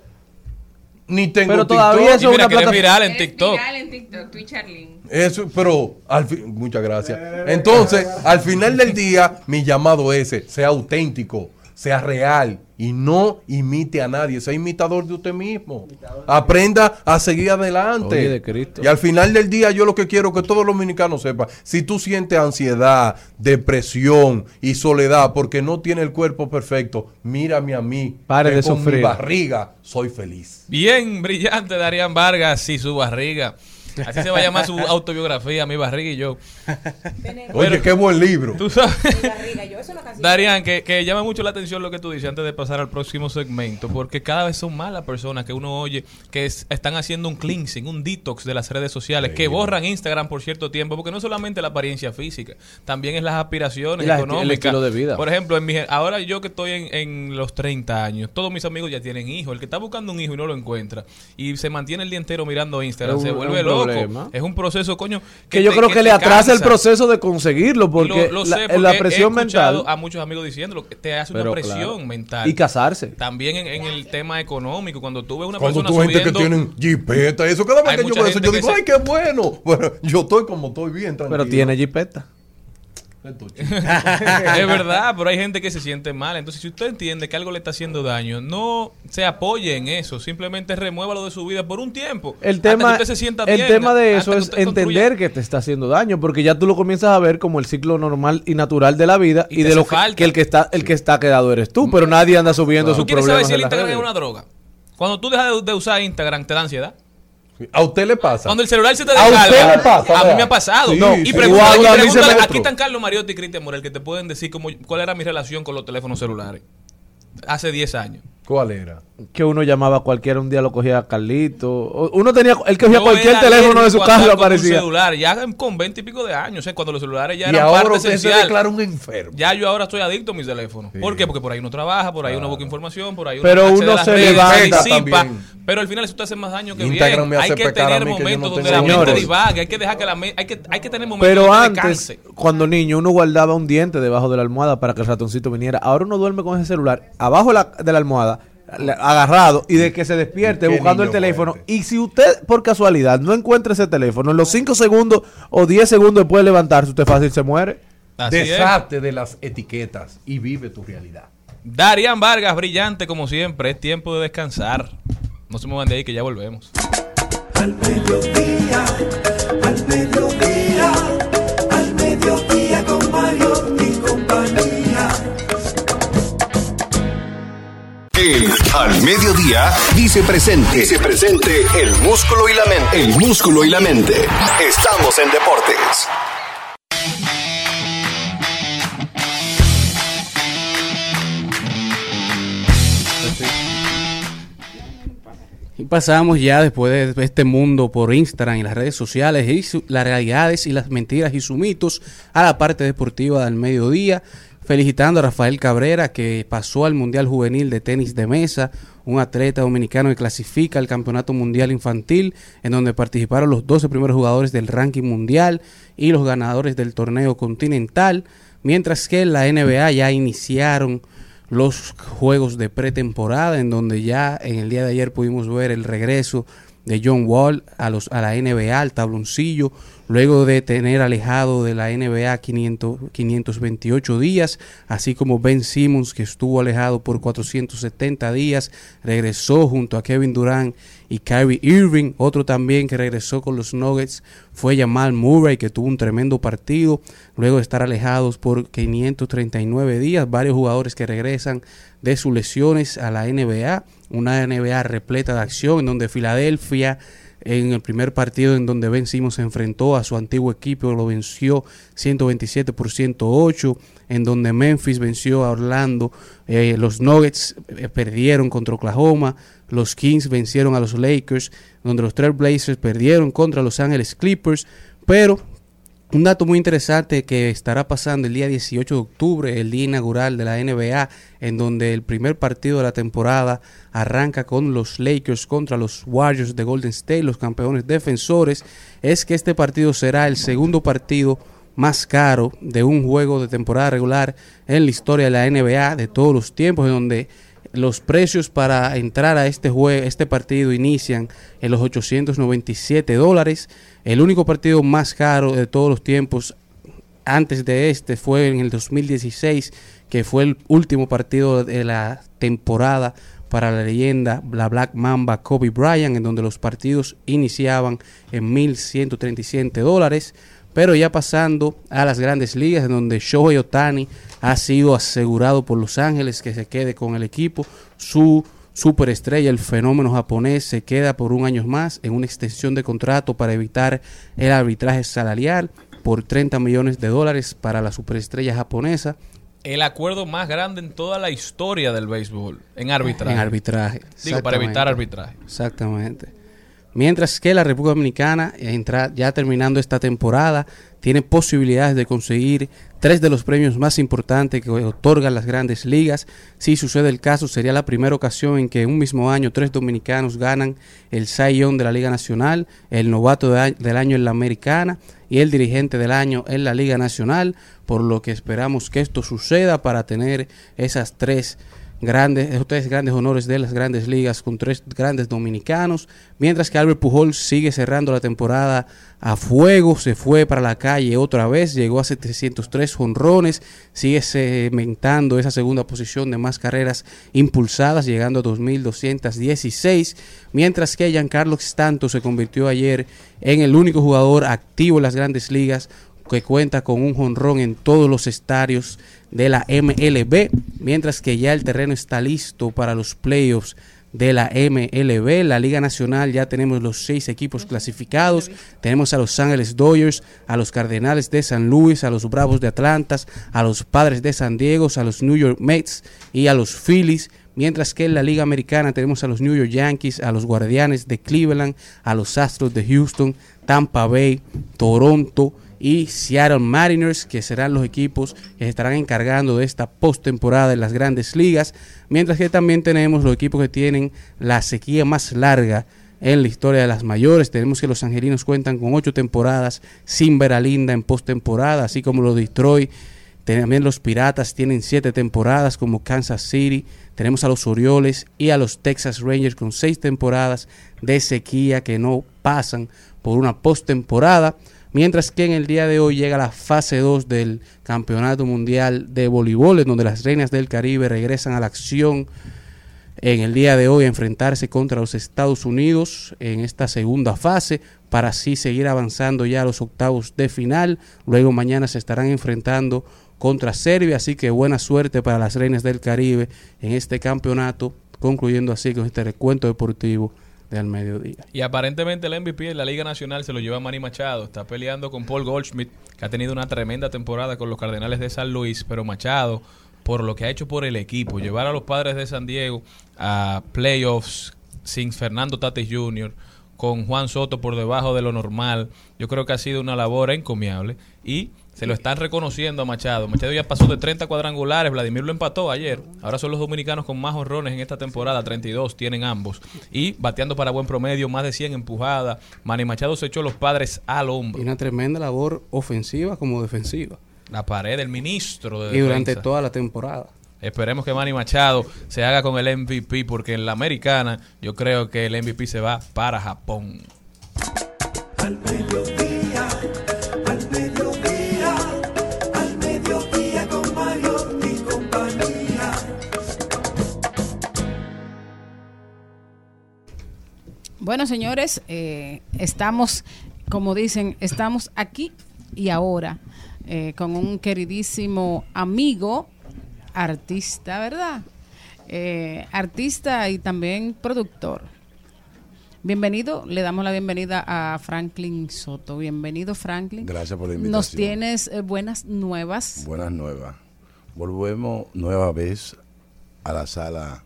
ni tengo Pero TikTok. todavía eso Y es mira una que eres plataforma. viral en Es TikTok. viral en TikTok, Twitch Arlene. Eso, pero al fin, muchas gracias. Entonces, al final del día, mi llamado es ese, sea auténtico, sea real y no imite a nadie, sea imitador de usted mismo. Aprenda a seguir adelante. Oye, de Cristo. Y al final del día, yo lo que quiero que todos los dominicanos sepan, si tú sientes ansiedad, depresión y soledad porque no tiene el cuerpo perfecto, mírame a mí. Pare que de con mi sufrir. barriga soy feliz. Bien brillante Darían Vargas y su barriga. Así se va a llamar su autobiografía, Mi barriga y yo. Oye, qué buen libro. Tú sabes, Darían, que, que llama mucho la atención lo que tú dices antes de pasar al próximo segmento, porque cada vez son más las personas que uno oye que es- están haciendo un cleansing, un detox de las redes sociales, que borran Instagram por cierto tiempo, porque no solamente la apariencia física, también es las aspiraciones la esti- el económicas. estilo de vida. Por ejemplo, en mi, ahora yo que estoy en, en los 30 años, todos mis amigos ya tienen hijos. El que está buscando un hijo y no lo encuentra y se mantiene el día entero mirando Instagram, se vuelve loco. Problema. Es un proceso, coño. Que yo te- creo que, te le atrasa el cansa. proceso de conseguirlo, porque lo, lo la, sé en la porque presión he mental. a muchos amigos diciéndolo, que te hace Pero una presión claro. mental. Y casarse. También en, en el tema económico, cuando tú ves una Cuando persona tú gente que tienen jipeta, eso cada vez que yo veo eso, yo que digo, se- ay, qué bueno. Bueno, yo estoy como estoy bien, tranquilo. Pero tiene jipeta. es verdad, pero hay gente que se siente mal. Entonces, si usted entiende que algo le está haciendo daño, no se apoye en eso. Simplemente remuévalo de su vida por un tiempo. El tema, que usted se sienta el bien, tema de eso es entender que te está haciendo daño, porque ya tú lo comienzas a ver como el ciclo normal y natural de la vida y, de lo que, falta. que el que está el que está quedado eres tú, pero nadie anda subiendo ¿Tú sus quieres saber si en el Instagram es una droga? Cuando tú dejas de, de usar Instagram, ¿te da ansiedad? A usted le pasa. Cuando el celular se te A descarga. usted le pasa, a mí me ha pasado. Sí, No, sí. y pregúntale, Igual y a pregúntale- aquí están Carlos Mariotti y Cristian Morel que te pueden decir cómo, cuál era mi relación con los teléfonos celulares. Hace 10 años. ¿Cuál era? Que uno llamaba a cualquiera, un día lo cogía a Carlito. Uno tenía, él cogía Yo cualquier teléfono de su casa un aparecía. celular, ya con 20 y pico de años, ¿eh? cuando los celulares ya Y eran ahora parte se esencial. declara un enfermo. Ya yo ahora estoy adicto a mi teléfono. ¿Por qué? Porque por ahí uno trabaja, por ahí uno busca información, por ahí Pero uno accede uno se redes, levanta disipa, también. Pero al final eso te hace más daño que Instagram bien. me hace Hay que tener momentos no donde la mente divague, hay que dejar que la me- hay que hay que tener momentos Pero donde antes, cuando niño, uno guardaba un diente debajo de la almohada para que el ratoncito viniera. Ahora uno duerme con ese celular abajo de la, de la almohada, agarrado, y de que se despierte buscando el teléfono. fuerte. Y si usted, por casualidad, no encuentra ese teléfono, en los 5 segundos o 10 segundos después de levantarse, usted fácil se muere. Así es. De las etiquetas y vive tu realidad. Darían Vargas, brillante como siempre. Es tiempo de descansar. No se muevan de ahí que ya volvemos. Al mediodía, al mediodía, al mediodía con Mario y compañía. El Al Mediodía dice presente. Dice presente el músculo y la mente. El músculo y la mente. Estamos en deportes. Y pasamos ya después de este mundo por Instagram y las redes sociales y las realidades y las mentiras y sus mitos a la parte deportiva del mediodía. Felicitando a Rafael Cabrera que pasó al Mundial Juvenil de Tenis de Mesa, un atleta dominicano que clasifica al Campeonato Mundial Infantil, en donde participaron los 12 primeros jugadores del ranking mundial y los ganadores del torneo continental, mientras que en la NBA ya iniciaron los juegos de pretemporada, en donde ya en el día de ayer pudimos ver el regreso de John Wall a, los, a la NBA, al tabloncillo, luego de tener alejado de la NBA 500, 528 días, así como Ben Simmons, que estuvo alejado por 470 días, regresó junto a Kevin Durant y Kyrie Irving, otro también que regresó con los Nuggets fue Jamal Murray, que tuvo un tremendo partido, luego de estar alejados por 539 días, varios jugadores que regresan de sus lesiones a la NBA, una NBA repleta de acción en donde Filadelfia en el primer partido en donde Ben Simmons se enfrentó a su antiguo equipo, lo venció 127 por 108, en donde Memphis venció a Orlando, eh, los Nuggets eh, perdieron contra Oklahoma, los Kings vencieron a los Lakers, donde los Trail Blazers perdieron contra Los Ángeles Clippers, pero un dato muy interesante que estará pasando el día 18 de octubre, el día inaugural de la NBA, en donde el primer partido de la temporada arranca con los Lakers contra los Warriors de Golden State, los campeones defensores, es que este partido será el segundo partido más caro de un juego de temporada regular en la historia de la NBA de todos los tiempos, en donde los precios para entrar a este juego, este partido inician en los 897 dólares. El único partido más caro de todos los tiempos antes de este fue en el 2016, que fue el último partido de la temporada para la leyenda, la Black Mamba Kobe Bryant, en donde los partidos iniciaban en 1.137 dólares. Pero ya pasando a las grandes ligas, en donde Shohei Otani ha sido asegurado por Los Ángeles que se quede con el equipo. Su superestrella, el fenómeno japonés, se queda por un año más en una extensión de contrato para evitar el arbitraje salarial por 30 millones de dólares para la superestrella japonesa. El acuerdo más grande en toda la historia del béisbol, en arbitraje. En arbitraje. Digo, para evitar arbitraje. Exactamente. Mientras que la República Dominicana, entra, ya terminando esta temporada, tiene posibilidades de conseguir tres de los premios más importantes que otorgan las grandes ligas. Si sucede el caso, sería la primera ocasión en que un mismo año tres dominicanos ganan el Young de la Liga Nacional, el novato del año en la Americana y el dirigente del año en la Liga Nacional, por lo que esperamos que esto suceda para tener esas tres grandes, esos tres grandes honores de las grandes ligas con tres grandes dominicanos, mientras que Albert Pujol sigue cerrando la temporada a fuego, se fue para la calle otra vez, llegó a 703 jonrones, sigue cementando esa segunda posición de más carreras impulsadas, llegando a 2.216, mientras que Giancarlo Stanton se convirtió ayer en el único jugador activo en las grandes ligas que cuenta con un jonrón en todos los estadios de la MLB, mientras que ya el terreno está listo para los playoffs de la MLB, la Liga Nacional, ya tenemos los seis equipos clasificados, tenemos a los Ángeles Dodgers, a los Cardenales de San Luis, a los Bravos de Atlanta, a los Padres de San Diego, a los New York Mets y a los Phillies, mientras que en la Liga Americana tenemos a los New York Yankees, a los Guardianes de Cleveland, a los Astros de Houston, Tampa Bay, Toronto y Seattle Mariners, que serán los equipos que se estarán encargando de esta postemporada en las grandes ligas, mientras que también tenemos los equipos que tienen la sequía más larga en la historia de las mayores. Tenemos que los angelinos cuentan con ocho temporadas sin ver a Linda en postemporada, así como los Detroit. También los Piratas tienen siete temporadas como Kansas City. Tenemos a los Orioles y a los Texas Rangers con seis temporadas de sequía que no pasan por una postemporada. Mientras que en el día de hoy llega la fase 2 del Campeonato Mundial de Voleibol, en donde las Reinas del Caribe regresan a la acción en el día de hoy a enfrentarse contra los Estados Unidos en esta segunda fase para así seguir avanzando ya a los octavos de final. Luego mañana se estarán enfrentando contra Serbia, así que buena suerte para las Reinas del Caribe en este campeonato, concluyendo así con este recuento deportivo del mediodía. Y aparentemente el MVP de la Liga Nacional se lo lleva Manny Machado. Está peleando con Paul Goldschmidt, que ha tenido una tremenda temporada con los Cardenales de San Luis, pero Machado, por lo que ha hecho por el equipo, llevar a los padres de San Diego a playoffs sin Fernando Tatis Jr., con Juan Soto por debajo de lo normal, yo creo que ha sido una labor encomiable y se lo están reconociendo a Machado. Machado ya pasó de 30 cuadrangulares, Vladimir lo empató ayer. Ahora son los dominicanos con más horrones en esta temporada, 32 tienen ambos. Y bateando para buen promedio, más de 100 empujadas. Manny Machado se echó los padres al hombro. Y una tremenda labor ofensiva como defensiva. La pared del ministro de Y durante toda la temporada. Esperemos que Manny Machado se haga con el MVP porque en la americana yo creo que el MVP se va para Japón. Al Bueno, señores, eh, estamos, como dicen, estamos aquí y ahora eh, con un queridísimo amigo, artista, ¿verdad? Eh, artista y también productor. Bienvenido, le damos la bienvenida a Franklin Soto. Bienvenido, Franklin. Gracias por la invitación. Nos tienes eh, buenas nuevas. Buenas nuevas. Volvemos nueva vez a la sala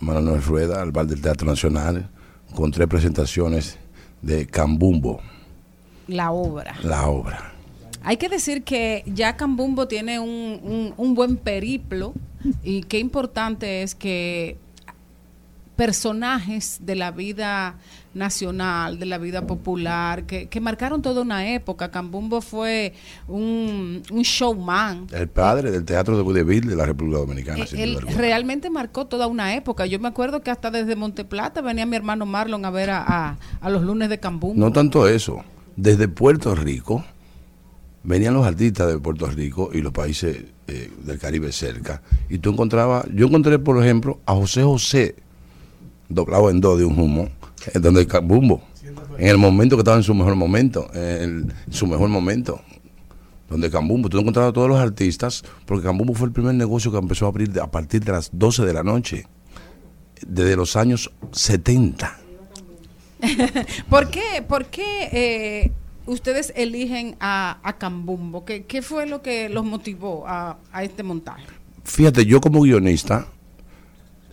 Manuel Rueda, al bar del Teatro Nacional, con tres presentaciones de Cambumbo, La obra. la obra. Hay que decir que ya Cambumbo tiene un, un- un buen periplo y qué importante es que personajes de la vida nacional, de la vida popular, que, que marcaron toda una época. Cambumbo fue un, un showman. El padre del teatro de Vodevil de la República Dominicana. sin Él duda alguna. realmente marcó toda una época. Yo me acuerdo que hasta desde Monteplata venía mi hermano Marlon a ver a, a- a los lunes de Cambumbo. No tanto eso. Desde Puerto Rico venían los artistas de Puerto Rico y los países eh, del Caribe cerca. Y tú encontrabas, yo encontré, por ejemplo, a José José, doblado en dos de un humo, eh, donde el Cambumbo, en el momento que estaba en su mejor momento, en el- su mejor momento. Donde Cambumbo, tú encontrabas a todos los artistas, porque Cambumbo fue el primer negocio que empezó a abrir a partir de las 12 de la noche, desde los años 70. ¿Por qué, por qué eh, ustedes eligen a, a Cambumbo? ¿Qué, qué fue lo que los motivó a, a este montaje? Fíjate, yo como guionista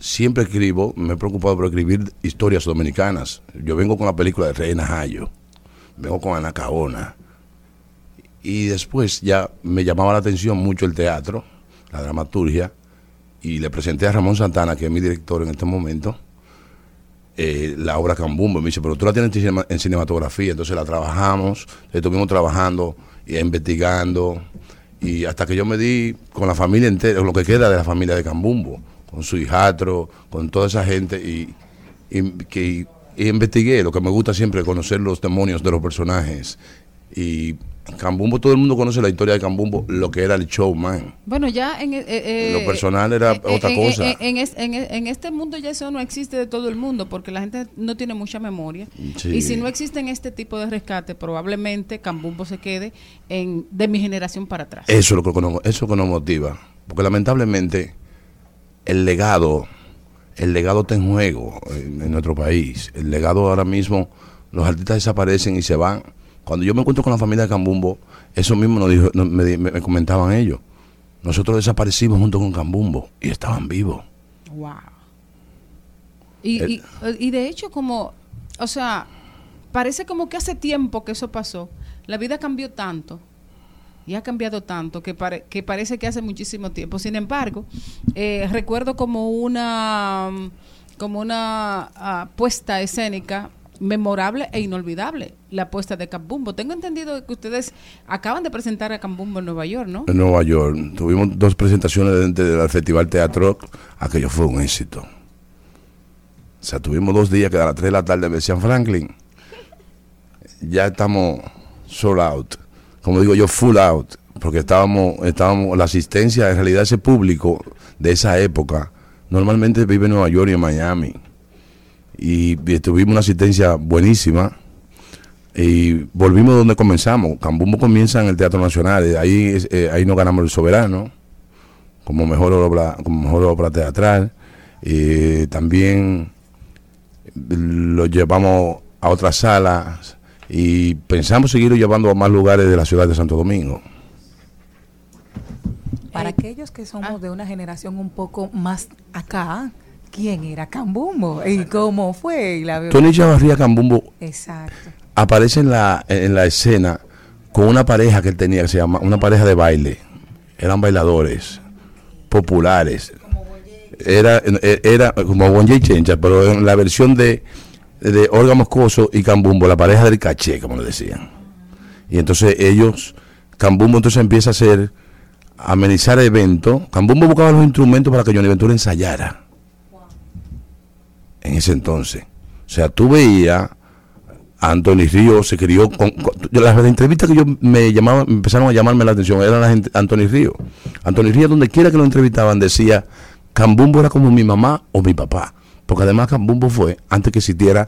siempre escribo, me he preocupado por escribir historias dominicanas. Yo vengo con la película de Reina Jayo, vengo con Anacaona. Y después ya me llamaba la atención mucho el teatro, la dramaturgia, y le presenté a Ramón Santana, que es mi director en este momento, eh, la obra Cambumbo. Y me dice, pero tú la tienes en cinema- en cinematografía, entonces la trabajamos, estuvimos trabajando y investigando, y hasta que yo me di con la familia entera, lo que queda de la familia de Cambumbo, con su hijastro, con toda esa gente, y, y que y investigué, lo que me gusta siempre, conocer los demonios de los personajes. Y Cambumbo, todo el mundo conoce la historia de Cambumbo, lo que era el showman. Bueno, ya en, eh, eh, Lo personal era otra en- cosa. En, en es- en- en este mundo ya eso no existe de todo el mundo porque la gente no tiene mucha memoria. Sí. Y si no existen este tipo de rescate, probablemente Cambumbo se quede en de mi generación para atrás. Eso es lo que nos, eso que nos motiva. Porque lamentablemente el legado, el legado está en juego en, en nuestro país. El legado ahora mismo, los artistas desaparecen y se van. Cuando yo me encuentro con la familia de Cambumbo, eso mismo nos dijo, nos- me, me- me comentaban ellos. Nosotros desaparecimos junto con Cambumbo y estaban vivos. Wow. Y, El- y, y de hecho, como, o sea, parece como que hace tiempo que eso pasó. La vida cambió tanto y ha cambiado tanto que, pare- que parece que hace muchísimo tiempo. Sin embargo, eh, recuerdo como una, como una ah, puesta escénica memorable e inolvidable, la puesta de Cambumbo. Tengo entendido que ustedes acaban de presentar a Cambumbo en Nueva York, ¿no? En Nueva York tuvimos dos presentaciones dentro del Festival Teatro. Aquello fue un éxito. O sea, tuvimos dos días que a las 3 de la tarde me decían, Franklin, ya estamos sold out. Como digo yo, full out. Porque estábamos, estábamos, la asistencia, en realidad ese público de esa época, normalmente vive en Nueva York y en Miami. Y, tuvimos una asistencia buenísima. Y volvimos donde comenzamos. Cambumbo comienza en el Teatro Nacional. eh, Ahí, eh, ahí nos ganamos el Soberano como mejor obra, como mejor obra teatral. Y también lo llevamos a otras salas y pensamos seguirlo llevando a más lugares de la ciudad de Santo Domingo. Para aquellos que somos de una generación un poco más acá, ¿quién era Cambumbo? ¿Y cómo fue? La- Tony Chavarría Cambumbo Exacto. aparece en la, en la escena con una pareja que él tenía, que se llama, una pareja de baile. Eran bailadores populares. Era, era como Bonje y Chencha, pero en la versión de, de Olga Moscoso y Cambumbo, la pareja del caché, como le decían. Y entonces ellos, Cambumbo entonces empieza a hacer, a amenizar el evento. Cambumbo buscaba los instrumentos para que Johnny Ventura ensayara. En ese entonces. O sea, tú veías Anthony Río se crió con, las entrevistas que yo me llamaban, empezaron a llamarme la atención, eran la gente, Anthony Río. Anthony Río, donde quiera que lo entrevistaban, decía, Cambumbo era como mi mamá o mi papá. Porque además Cambumbo fue, antes que existiera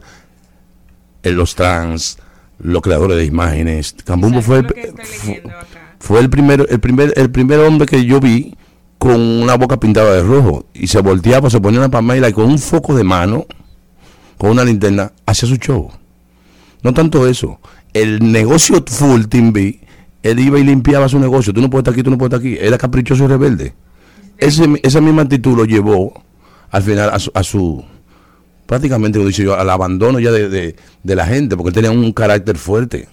los trans, los creadores de imágenes, Cambumbo fue, fue el primer, el primer, el primer hombre que yo vi con una boca pintada de rojo y se volteaba, se ponía una palmera y con un foco de mano con una linterna, hacía su show. No tanto eso. El negocio full Team B, él iba y limpiaba su negocio. Tú no puedes estar aquí, tú no puedes estar aquí. Era caprichoso y rebelde. Ese- esa misma actitud lo llevó al final a su, a su- prácticamente, como dice yo, al abandono ya de, de- de la gente, porque él tenía un carácter fuerte.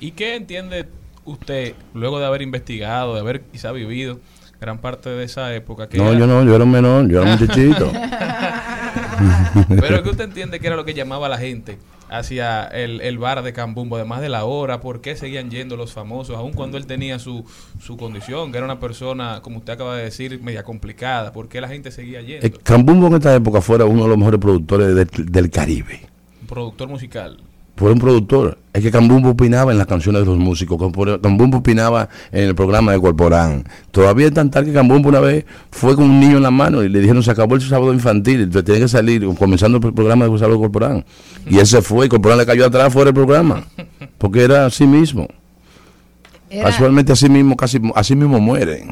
¿Y qué entiende usted, luego de haber investigado, de haber quizá vivido gran parte de esa época? Que No, era- yo no, yo era un menor, yo era un muchachito. Pero que usted entiende que era lo que llamaba a la gente hacia el, el bar de Cambumbo, además de la hora, ¿por qué seguían yendo los famosos? Aun cuando él tenía su, su condición, que era una persona, como usted acaba de decir, media complicada, ¿por qué la gente seguía yendo? El Cambumbo en esta época fuera uno de los mejores productores del, del Caribe. Productor musical. Fue un productor. Es que Cambumbo opinaba en las canciones de los músicos. Cambumbo opinaba en el programa de Corporán. Todavía es tan tal que Cambumbo una vez fue con un niño en la mano y le dijeron se acabó el sábado infantil. Entonces tiene que salir comenzando el programa de sábado Corporán. Y él se fue y Corporán le cayó atrás fuera del programa. Porque era así mismo. Era- Casualmente así mismo, casi así mismo muere.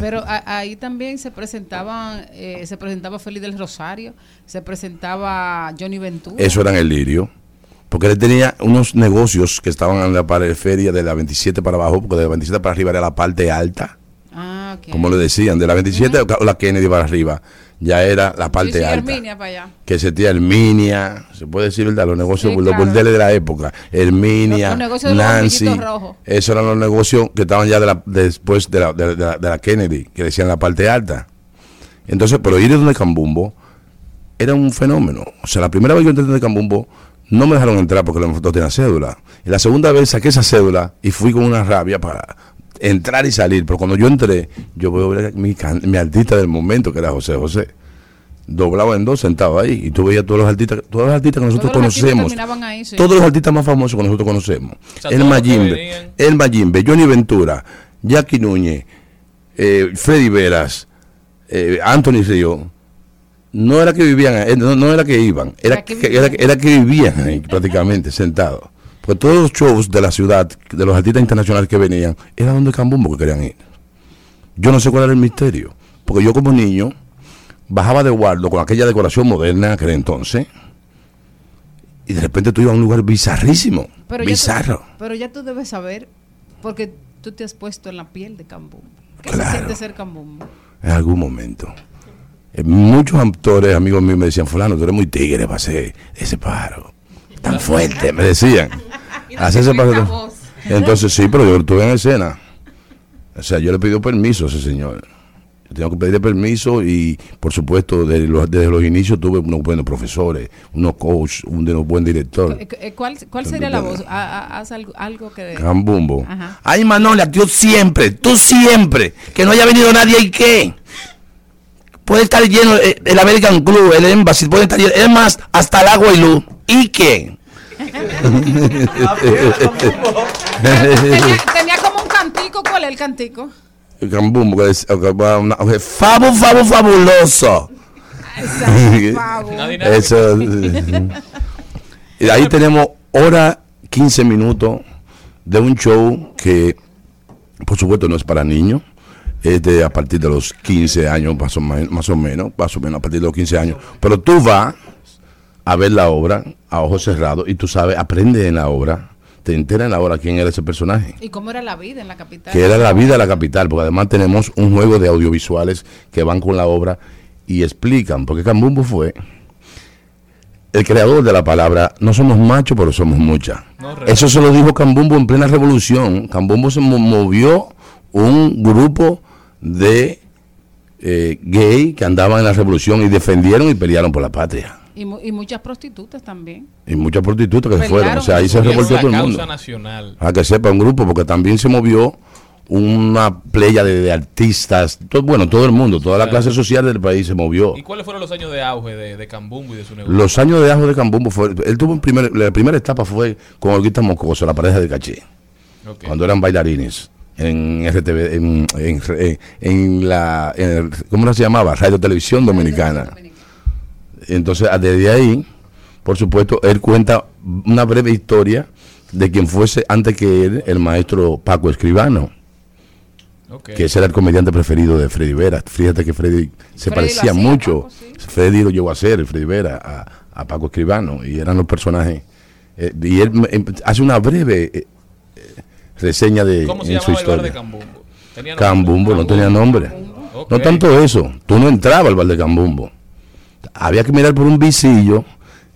Pero a- ahí también se presentaban, eh, se presentaba Félix del Rosario, se presentaba Johnny Ventura. Eso era en el lirio. Porque él tenía unos negocios que estaban en la periferia de la 27 para abajo, porque de la 27 para arriba era la parte alta, Ah, ok. como le decían, de la 27 o la Kennedy para arriba, ya era la parte Sí, sí, alta. Herminia para allá. Que se tía Herminia, se puede decir, ¿verdad? Los negocios, Sí, los claro. bordeles de la época. Herminia, Los- los negocios de los Nancy. Esos eran los negocios que estaban ya de la, después de la, de, de la, de la Kennedy, que decían la parte alta. Entonces, pero ir donde Cambumbo era un fenómeno. O sea, la primera vez que yo entré donde Cambumbo, no me dejaron entrar porque no tenía cédula. Y la segunda vez saqué esa cédula y fui con una rabia para entrar y salir. Pero cuando yo entré, yo veo ver a mi, can- mi artista del momento, que era José José doblado en dos sentado ahí y tú veías todos los artistas todos los artistas que nosotros Todos conocemos terminaban ahí, sí. todos los artistas más famosos que nosotros conocemos sea, el Mayimbe el Mayimbe Johnny Ventura Jackie Núñez eh, Freddy Veras eh, Anthony Río no era que vivían ahí, no, no era que iban era, Era que era, era que vivían ahí prácticamente sentados pues todos los shows de la ciudad de los artistas internacionales que venían era donde Cambumbo que querían ir yo no sé cuál era el misterio porque yo como niño bajaba de Waldo con aquella decoración moderna que era entonces y de repente tú ibas a un lugar bizarrísimo Pero ya, bizarro tú, pero ya tú debes saber, porque tú te has puesto en la piel de Cambumbo. ¿Qué Claro. se siente ser Cambumbo? en algún momento muchos actores amigos míos me decían fulano tú eres muy tigre para hacer ese paro tan fuerte me decían ese paro entonces sí pero yo estuve en escena o sea yo le pedí permiso a ese señor yo tengo que pedirle permiso y por supuesto desde los, desde los inicios tuve unos buenos profesores unos coaches un de los buen director Eh, eh, ¿Cuál, cuál sería la voz? Ha- ha- Haz algo, que... Cambumbo. Ajá. Ay, Manolia, tú siempre, tú siempre. Que no haya venido nadie y qué. Puede estar lleno eh, el American Club, el Embassy, puede estar lleno. Es más, hasta el agua y luz. ¿Y qué? tenía, tenía como un cantico. ¿Cuál es el cantico? El Cambumbo, que es- Fabu, fabu, fabuloso. Eso. y ahí tenemos hora 15 minutos de un show que, por supuesto, no es para niños. Es de a partir de los 15 años, más o, men- más o menos, más o menos a partir de los 15 años. Pero tú vas a ver la obra a ojos cerrados y tú sabes, aprendes en la obra, te enteras en la obra quién era ese personaje ¿Y cómo era la vida en la capital? que era la vida de la capital, porque además tenemos un juego de audiovisuales que van con la obra y explican, porque Cambumbo fue el creador de la palabra, no somos machos, pero somos muchas. No. Eso se lo dijo Cambumbo en plena revolución. Cambumbo se mo- movió un grupo de eh, gay que andaban en la revolución y defendieron y pelearon por la patria. Y, mu- y muchas prostitutas también. Y muchas prostitutas que se Pelearon fueron. O sea, ahí se revolvió todo el mundo. nacional. A que sepa un grupo, porque también se movió una playa de, de artistas, to- bueno, todo el mundo, toda la Claro. clase social del país se movió. ¿Y cuáles fueron los años de auge de, de Cambumbo y de su negocio? Los años de ajo de Cambumbo fue, él tuvo un primer, la primera etapa fue con Olguita Mocoso, la pareja de Caché, cuando eran bailarines en RTV, en, en, en- en la, en el- ¿cómo se llamaba? Radio Televisión Dominicana. Entonces, desde ahí, por supuesto, él cuenta una breve historia de quien fuese antes que él, el maestro Paco Escribano, que ese era el comediante preferido de Freddy Vera. Fíjate que Freddy se Freddy parecía hacía, mucho. Paco, sí. Freddy lo llevó a hacer, Freddy Vera, a, a Paco Escribano, y eran los personajes. eh, y él em- hace una breve eh, eh, reseña de ¿Cómo se en su el bar de historia. Cambumbo? Cambumbo, no tenía nombre. No tanto eso, tú no entrabas al bar de Cambumbo. Había que mirar por un visillo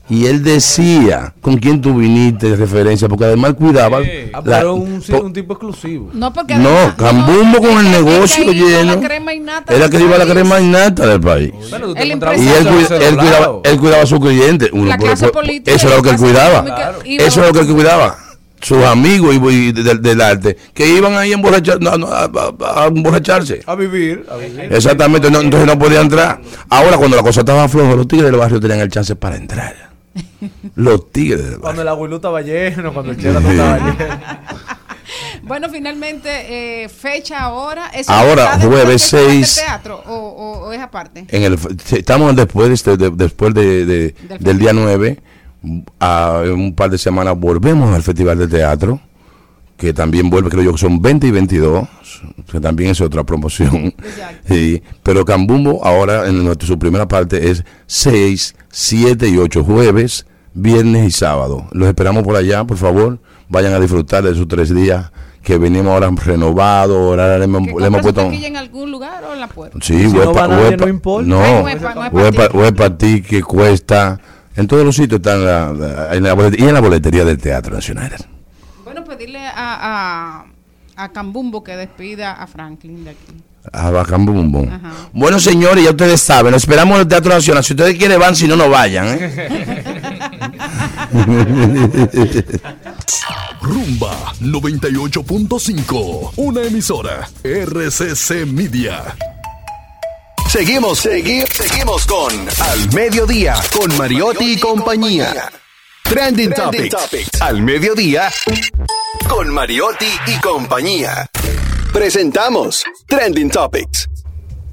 y él decía con quién tú viniste de referencia, porque además cuidaba. Ah, la- pero un, sí, po- un tipo exclusivo. No, porque no, además- Cambumbo con el negocio que lleno. Era del que iba la país. crema innata del país. Bueno, Y él, cuidaba, él cuidaba a su cliente. Uno, La por- clase por- política eso era lo que él cuidaba. Eso a es lo que él cuidaba. Sus amigos y, y del, del arte, que iban ahí a, emborrachar, no, no, a, a- a emborracharse. A vivir, a vivir. Exactamente, no, entonces no podía entrar. Ahora, cuando la cosa estaba floja, los tigres del barrio tenían el chance para entrar. Los tigres del barrio. Cuando el abuelo estaba lleno, cuando el chela estaba lleno. Bueno, finalmente, eh, fecha ahora. ¿Eso Ahora, jueves del Festival de 6. teatro o, o- o es aparte? En el, estamos después, de, este- de- después de, de- del día 9, a un par de semanas volvemos al Festival de Teatro, que también vuelve, creo yo que son 20 y 22, que también es otra promoción. Sí, pero Cambumbo ahora en nuestra- su primera parte es 6, 7 y 8 jueves, viernes y sábado. Los esperamos por allá, por favor, vayan a disfrutar de esos tres días que venimos ahora renovados, ahora le hemos, ¿Que le hemos puesto... en algún lugar o en la puerta? Sí, Si no huepa, va nadie, huepa- no importa. no, no es pa' huepa, ti. huepa ti que cuesta. En todos los sitios están la, la- en la bolet- y en la boletería del Teatro Nacional. Bueno, pedirle a, a, a Cambumbo que despida a Franklin de aquí. Ah, bum. Ajá. Bueno, señores, ya ustedes saben, nos esperamos en el Teatro Nacional. Si ustedes quieren, van, si no, no vayan. ¿eh? Rumba 98.5, una emisora RCC Media. Seguimos, seguimos, seguimos con Al Mediodía, con Mariotti y compañía. Trending, Topics. Al Mediodía, con Mariotti y compañía. Presentamos Trending Topics.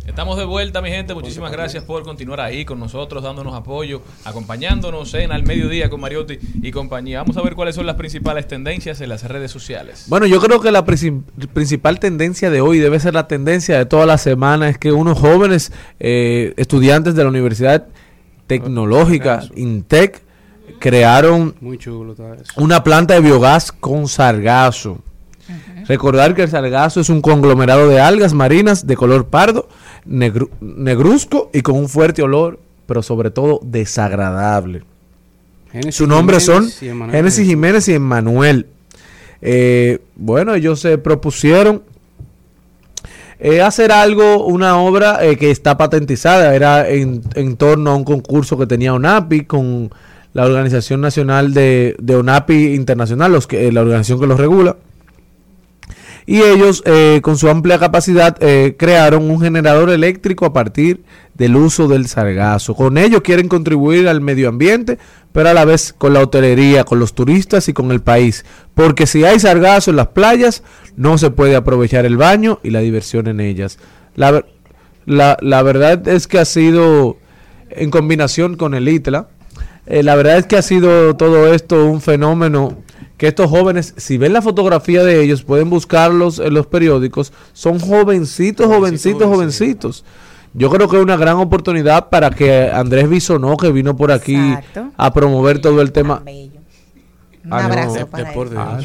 Estamos de vuelta, mi gente. Muchísimas gracias por continuar ahí con nosotros, dándonos apoyo, acompañándonos en Al Mediodía con Mariotti y compañía. Vamos a ver cuáles son las principales tendencias en las redes sociales. Bueno, yo creo que la princi- principal tendencia de hoy debe ser la tendencia de toda la semana, es que unos jóvenes eh, estudiantes de la Universidad Tecnológica, INTEC, crearon Muy chulo una planta de biogás con sargazo. Recordar que el sargazo es un conglomerado de algas marinas de color pardo, negru- negruzco y con un fuerte olor, pero sobre todo desagradable. Génesis Su nombre son Jiménez Génesis Jiménez y Emmanuel. Eh, bueno, ellos se propusieron eh, hacer algo, una obra eh, que está patentizada, era en, en torno a un concurso que tenía ONAPI con la Organización Nacional de, de ONAPI Internacional, los que, la organización que los regula. Y ellos, eh, con su amplia capacidad, eh, crearon un generador eléctrico a partir del uso del sargazo. Con ello quieren contribuir al medio ambiente, pero a la vez con la hotelería, con los turistas y con el país. Porque si hay sargazo en las playas, no se puede aprovechar el baño y la diversión en ellas. La, la, la verdad es que ha sido, en combinación con el ITLA, eh, la verdad es que ha sido todo esto un fenómeno que estos jóvenes, si ven la fotografía de ellos, pueden buscarlos en los periódicos, son jovencitos, jovencitos, jovencitos. Yo creo que es una gran oportunidad para que Andrés Bisonó, que vino por aquí Exacto. a promover todo el tema. Un Ah, no, abrazo para él. Dios. Ah,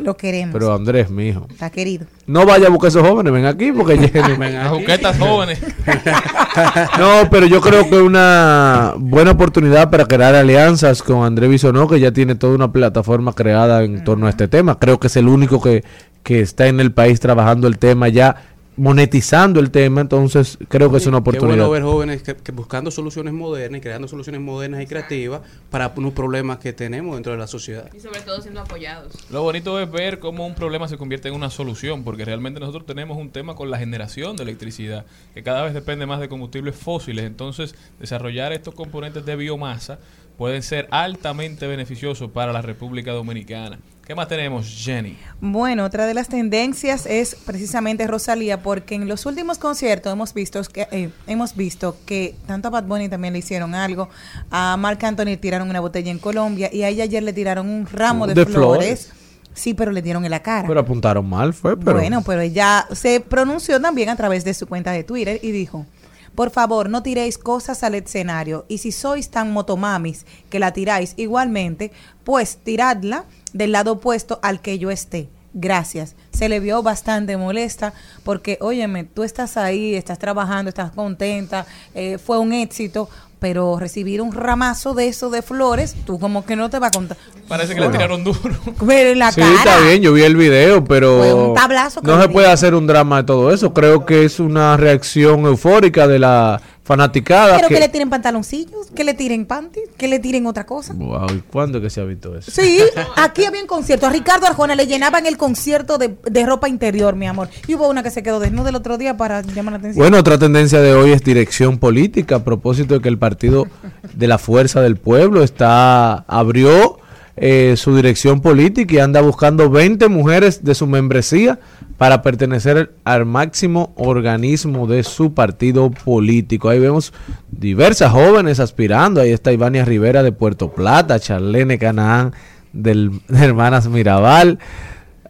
Lo queremos. Pero Andrés, mijo. Está querido. No vaya a buscar esos jóvenes, ven aquí porque Jenny- A Juquetas jóvenes. No, pero yo creo que es una buena oportunidad para crear alianzas con André Bisonó, que ya tiene toda una plataforma creada en torno a este tema. Creo que es el único que, que está en el país trabajando el tema ya, monetizando el tema, entonces creo que es una Qué oportunidad. bueno ver jóvenes que, que buscando soluciones modernas y creando soluciones modernas y creativas para unos problemas que tenemos dentro de la sociedad. Y sobre todo siendo apoyados. Lo bonito es ver cómo un problema se convierte en una solución, porque realmente nosotros tenemos un tema con la generación de electricidad, que cada vez depende más de combustibles fósiles. Entonces, desarrollar estos componentes de biomasa pueden ser altamente beneficiosos para la República Dominicana. ¿Qué más tenemos, Jenny? Bueno, otra de las tendencias es precisamente Rosalía, porque en los últimos conciertos hemos visto que eh, hemos visto que tanto a Bad Bunny también le hicieron algo, a Marc Anthony tiraron una botella en Colombia y a ella ayer le tiraron un ramo de, De flores. flores. Sí, pero le dieron en la cara. Pero apuntaron mal, fue, pero... Bueno, pero ella se pronunció también a través de su cuenta de Twitter y dijo, Por favor, no tiréis cosas al escenario. Y si sois tan motomamis que la tiráis igualmente, pues tiradla del lado opuesto al que yo esté. Gracias. Se le vio bastante molesta porque, óyeme, tú estás ahí, estás trabajando, estás contenta, eh, fue un éxito, pero recibir un ramazo de eso de flores, tú como que no te va a contar. Parece que le tiraron duro. Pero en la Sí, cara. está bien, yo vi el video, pero Fue un tablazo no se puede hacer un drama de todo eso. Creo que es una reacción eufórica de la fanaticada. Pero que... que- le tiren pantaloncillos, que le tiren panties, que le tiren otra cosa. Wow, ¿y ¿cuándo que se ha visto eso? Sí, aquí había un concierto. A Ricardo Arjona le llenaban el concierto de, de ropa interior, mi amor. Y hubo una que se quedó desnuda el otro día para llamar la atención. Bueno, otra tendencia de hoy es dirección política, a propósito de que el Partido de la Fuerza del Pueblo está abrió eh, su dirección política y anda buscando 20 mujeres de su membresía para pertenecer al máximo organismo de su partido político. Ahí vemos diversas jóvenes aspirando. Ahí está Ivania Rivera de Puerto Plata, Charlene Canaán del de Hermanas Mirabal.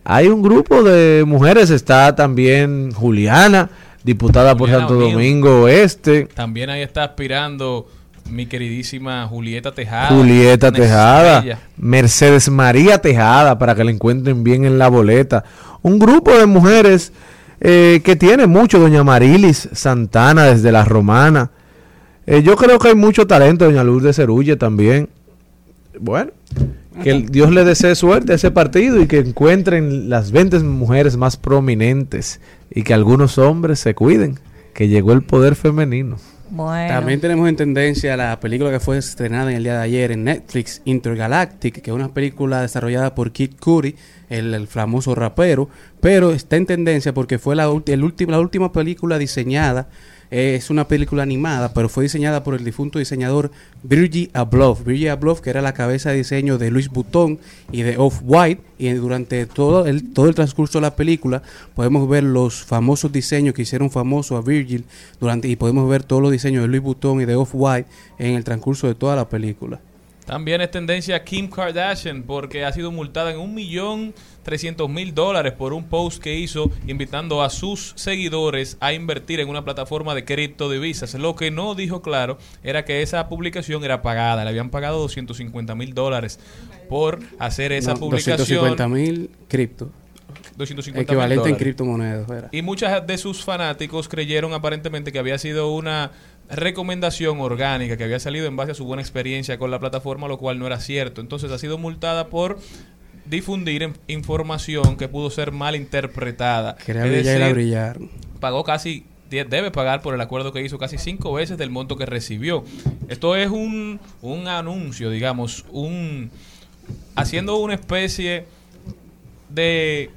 Hay un grupo de mujeres, está también Juliana, diputada por Santo. Domingo Oeste. También ahí está aspirando mi queridísima Julieta Tejada. Julieta Tejada. Mercedes María Tejada, para que la encuentren bien en la boleta. Un grupo de mujeres eh, que tiene mucho, doña Marilis Santana desde la Romana. Eh, yo creo que hay mucho talento, doña Lourdes Cerulle también. Bueno, que el- Dios le desee suerte a ese partido y que encuentren las 20 mujeres más prominentes y que algunos hombres se cuiden, que llegó el poder femenino. También tenemos en tendencia la película que fue estrenada en el día de ayer en Netflix, Intergalactic, que es una película desarrollada por Kid Cudi, el, famoso rapero, pero está en tendencia porque fue la, el la última película diseñada, es una película animada, pero fue diseñada por el difunto diseñador Virgil Abloh. Virgil Abloh, que era la cabeza de diseño de Louis Vuitton y de Off-White, y durante todo el, todo el transcurso de la película podemos ver los famosos diseños que hicieron famoso a Virgil durante y podemos ver todos los diseños de Louis Vuitton y de Off-White en el transcurso de toda la película. También es tendencia Kim Kardashian porque ha sido multada en un millón trescientos mil dólares por un post que hizo invitando a sus seguidores a invertir en una plataforma de criptodivisas. Lo que no dijo claro era que esa publicación era pagada. Le habían pagado 250 mil dólares por hacer esa No, publicación. 250 mil cripto. 250 Equivalente en criptomonedas. era. Y muchas de sus fanáticos creyeron aparentemente que había sido una recomendación orgánica que había salido en base a su buena experiencia con la plataforma, lo cual no era cierto. Entonces ha sido multada por difundir in- información que pudo ser mal interpretada. Quería Es brillar decir, brillaron. pagó casi debe pagar por el acuerdo que hizo casi cinco veces del monto que recibió. Esto es un, un anuncio, digamos, un haciendo una especie de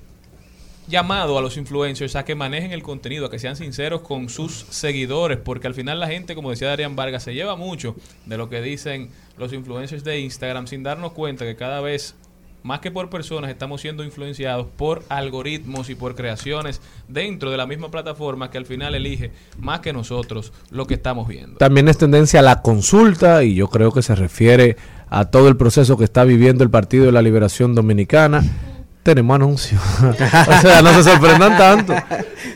llamado a los influencers a que manejen el contenido, a que sean sinceros con sus seguidores, porque al final la gente, como decía Darían Vargas, se lleva mucho de lo que dicen los influencers de Instagram sin darnos cuenta que cada vez más que por personas estamos siendo influenciados por algoritmos y por creaciones dentro de la misma plataforma que al final elige más que nosotros lo que estamos viendo. También es tendencia a la consulta y yo creo que se refiere a todo el proceso que está viviendo el Partido de la Liberación Dominicana. Tenemos anuncios. o sea, no se sorprendan tanto.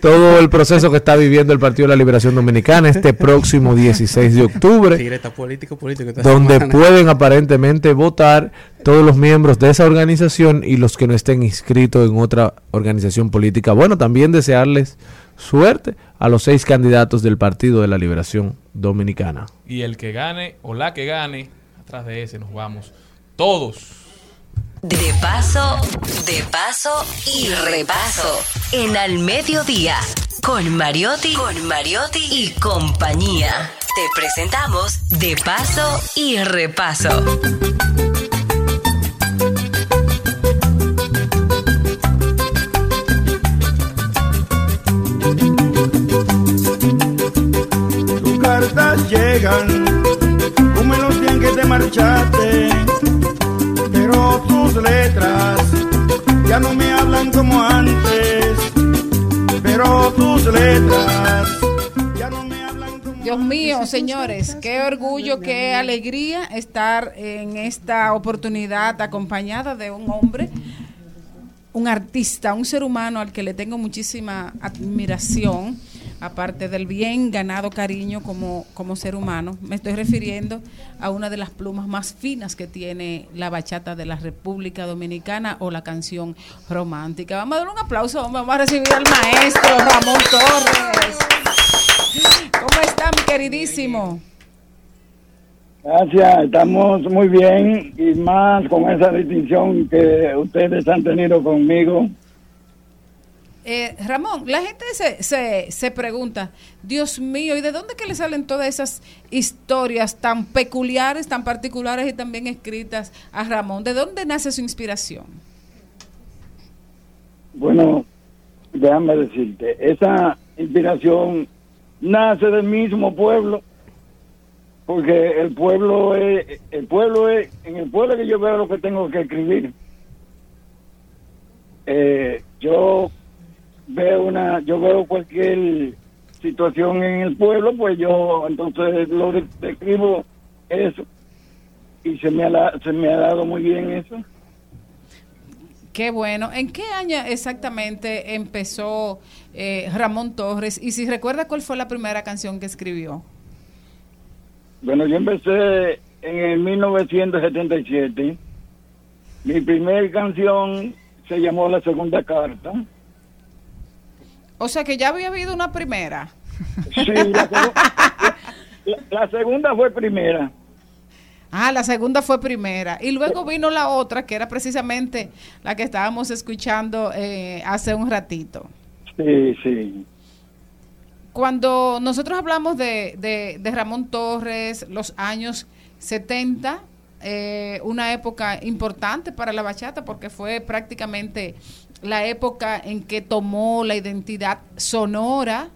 Todo el proceso que está viviendo el Partido de la Liberación Dominicana este próximo 16 de octubre está político, político. donde semana. pueden aparentemente votar todos los miembros de esa organización y los que no estén inscritos en otra organización política. Bueno, también desearles suerte a los seis candidatos del Partido de la Liberación Dominicana. Y el que gane o la que gane, atrás de ese nos vamos todos. De paso, de paso y repaso. En Al Mediodía. Con Mariotti, con Mariotti y compañía. Te presentamos De paso y repaso. Tus cartas llegan, tú menos bien que te marchaste, letras ya no me hablan como antes, pero tus letras ya no me hablan como Dios mío, señores, qué orgullo, qué alegría estar en esta oportunidad acompañada de un hombre, un artista, un ser humano al que le tengo muchísima admiración, aparte del bien ganado cariño como, como ser humano, me estoy refiriendo a una de las plumas más finas que tiene la bachata de la República Dominicana o la canción romántica. Vamos a dar un aplauso, vamos a recibir al maestro Ramón Torres. ¿Cómo está, mi queridísimo? Gracias, estamos muy bien y más con esa distinción que ustedes han tenido conmigo. Eh, Ramón, la gente se, se, se pregunta, Dios mío, ¿y de dónde que le salen todas esas historias tan peculiares, tan particulares y también escritas a Ramón? ¿De dónde nace su inspiración? Bueno, déjame decirte, esa inspiración nace del mismo pueblo, porque el pueblo es, el pueblo es, en el pueblo que yo veo lo que tengo que escribir. Eh, yo veo una, yo veo cualquier situación en el pueblo, pues yo entonces lo de- describo eso y se me ha, se me ha dado muy bien eso. Qué bueno. ¿En qué año exactamente empezó eh, Ramón Torres? Y si recuerda cuál fue la primera canción que escribió. Bueno, yo empecé en el 1977. Mi primera canción se llamó La Segunda Carta. O sea que ya había habido una primera. Sí, la, la- la segunda fue primera. Ah, la segunda fue primera. Y luego vino la otra, que era precisamente la que estábamos escuchando eh, hace un ratito. Sí, sí. Cuando nosotros hablamos de, de- de Ramón Torres, los años 70, eh, una época importante para la bachata porque fue prácticamente la época en que tomó la identidad sonora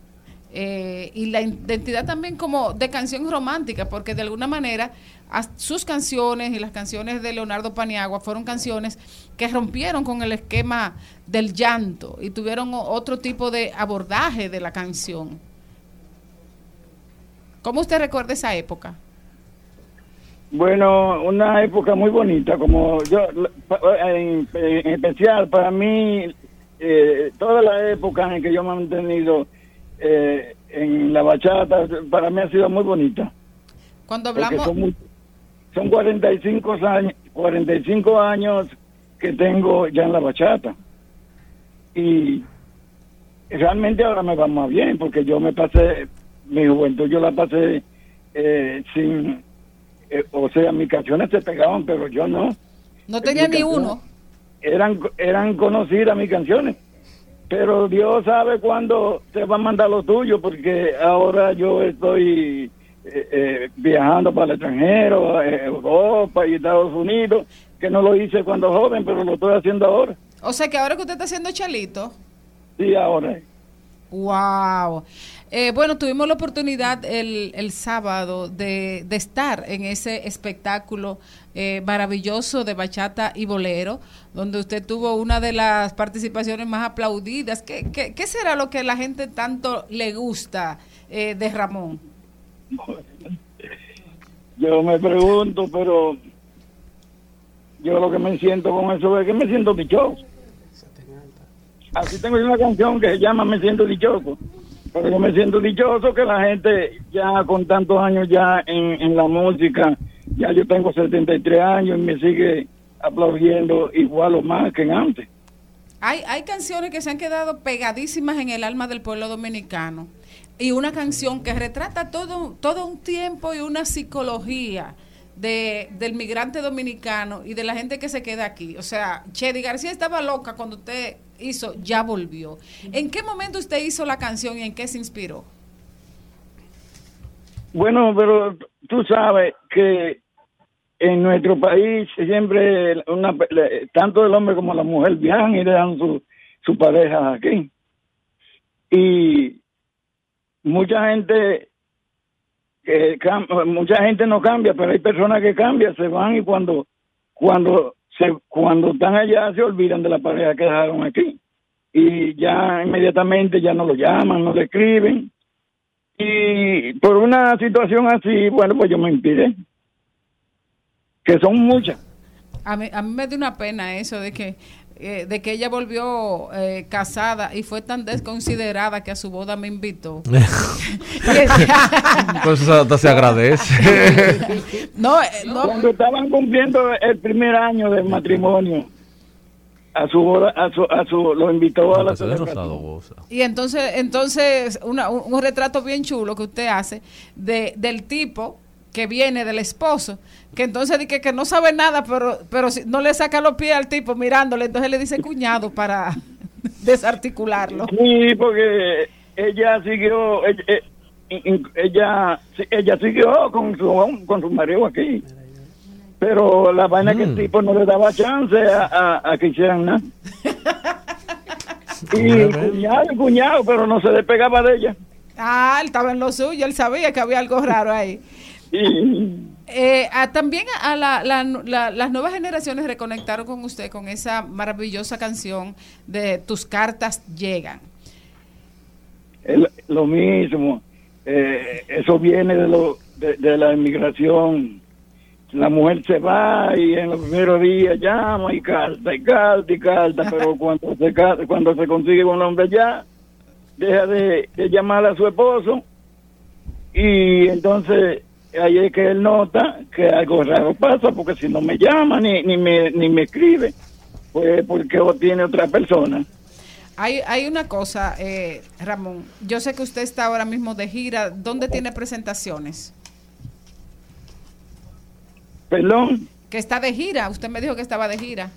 eh, y la identidad también como de canción romántica, porque de alguna manera sus canciones y las canciones de Leonardo Paniagua fueron canciones que rompieron con el esquema del llanto y tuvieron otro tipo de abordaje de la canción. ¿Cómo usted recuerda esa época? Bueno, una época muy bonita, como yo, en, en especial para mí, eh, toda la época en que yo me he mantenido eh, en la bachata, para mí ha sido muy bonita. Cuando hablamos, son, muy- son 45 años, 45 años que tengo ya en la bachata. Y realmente ahora me va más bien, porque yo me pasé, mi juventud yo la pasé eh, sin, eh, o sea, mis canciones se pegaban, pero yo no. no tenía mi ni uno. Eran, eran conocidas mis canciones. Pero Dios sabe cuándo te va a mandar lo tuyo, porque ahora yo estoy eh, eh, viajando para el extranjero, eh, Europa y Estados Unidos, que no lo hice cuando joven, pero lo estoy haciendo ahora. O sea que ahora que usted está haciendo chalito, Sí, ahora. Wow. Eh, bueno, tuvimos la oportunidad el, el sábado de, de estar en ese espectáculo eh, maravilloso de bachata y bolero, donde usted tuvo una de las participaciones más aplaudidas. ¿Qué, qué, qué será lo que la gente tanto le gusta eh, de Ramón? Yo me pregunto, pero yo lo que me siento con eso es que me siento dichoso. Así tengo yo una canción que se llama Me siento dichoso. Pero yo me siento dichoso que la gente ya con tantos años ya en, en la música, ya yo tengo 73 años y me sigue aplaudiendo igual o más que antes. Hay, hay canciones que se han quedado pegadísimas en el alma del pueblo dominicano. Y una canción que retrata todo, todo un tiempo y una psicología de, del migrante dominicano y de la gente que se queda aquí. O sea, Chedi García estaba loca cuando usted hizo Ya Volvió. ¿En qué momento usted hizo la canción y en qué se inspiró? Bueno, pero tú sabes que en nuestro país siempre una, le- tanto el hombre como la mujer viajan y dejan su, su pareja aquí. Y mucha gente que mucha gente no cambia, pero hay personas que cambian, se van y cuando cuando se cuando están allá se olvidan de la pareja que dejaron aquí y ya inmediatamente ya no lo llaman, no le escriben y por una situación así, bueno, pues yo me inspiré. Que son muchas. A mí, a mí me dio una pena eso de que eh, de que ella volvió eh, casada y fue tan desconsiderada que a su boda me invitó. Pues eso hasta se agradece. no, eh, no. Cuando estaban cumpliendo el primer año del matrimonio, a su boda, a su, a su, lo invitó a la celebración. Y entonces, entonces una- un, un retrato bien chulo que usted hace de, del tipo que viene del esposo, que entonces dice que no sabe nada, pero, pero si- no le saca los pies al tipo mirándole, entonces le dice cuñado para desarticularlo. Sí, porque ella siguió, ella, eh, ella, ella siguió con su, con su marido aquí. Pero la vaina que el tipo no le daba chance a, a- a que hicieran nada. Y cuñado, cuñado, pero no se despegaba de ella. Ah, él estaba en lo suyo, él sabía que había algo raro ahí. Eh, también a la- la- la- las nuevas generaciones reconectaron con usted con esa maravillosa canción de Tus cartas llegan. El- lo mismo. Eh, eso viene de, lo, de, de la inmigración. La mujer se va y en los primeros días llama y carta y carta y carta, pero cuando se, cuando se consigue un hombre ya, deja de, de llamar a su esposo y entonces ahí es que él nota que algo raro pasa, porque si no me llama ni, ni, me, ni me escribe, pues porque tiene otra persona. Hay, hay una cosa, eh, Ramón. Yo sé que usted está ahora mismo de gira. ¿Dónde tiene presentaciones? Perdón. Que está de gira. Usted me dijo que estaba de gira.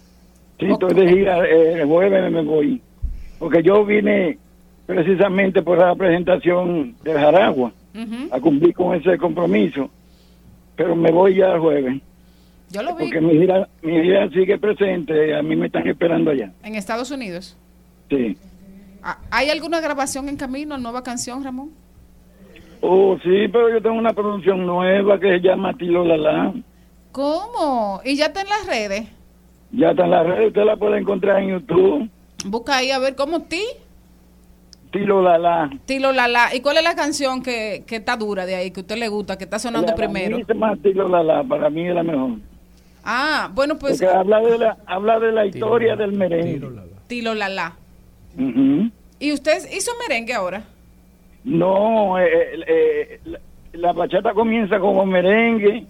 Sí, estoy de gira, eh, el jueves me voy. Porque yo vine precisamente por la presentación del Jaragua A cumplir con ese compromiso. Pero me voy ya el jueves. Yo lo vi Porque mi gira, mi gira sigue presente, a mí me están esperando allá. en Estados Unidos. Sí. Ah, ¿Hay alguna grabación en camino, nueva canción, Ramón? Oh, sí, pero yo tengo una producción nueva que se llama Tilo Lala. ¿Cómo? ¿Y ya está en las redes? Ya está en la red, usted la puede encontrar en YouTube. Busca ahí a ver cómo ti, Tilo Lala. Tilo Lala. ¿Y cuál es la canción que, que está dura de ahí, que a usted le gusta, que está sonando La primero? misma Tilo Lala, para mí es la mejor. Ah, bueno, pues Porque habla de la, habla de la historia del merengue. Tilo Lala. Ujú. ¿Y usted hizo merengue ahora? No, eh, eh, eh, la, la bachata comienza como merengue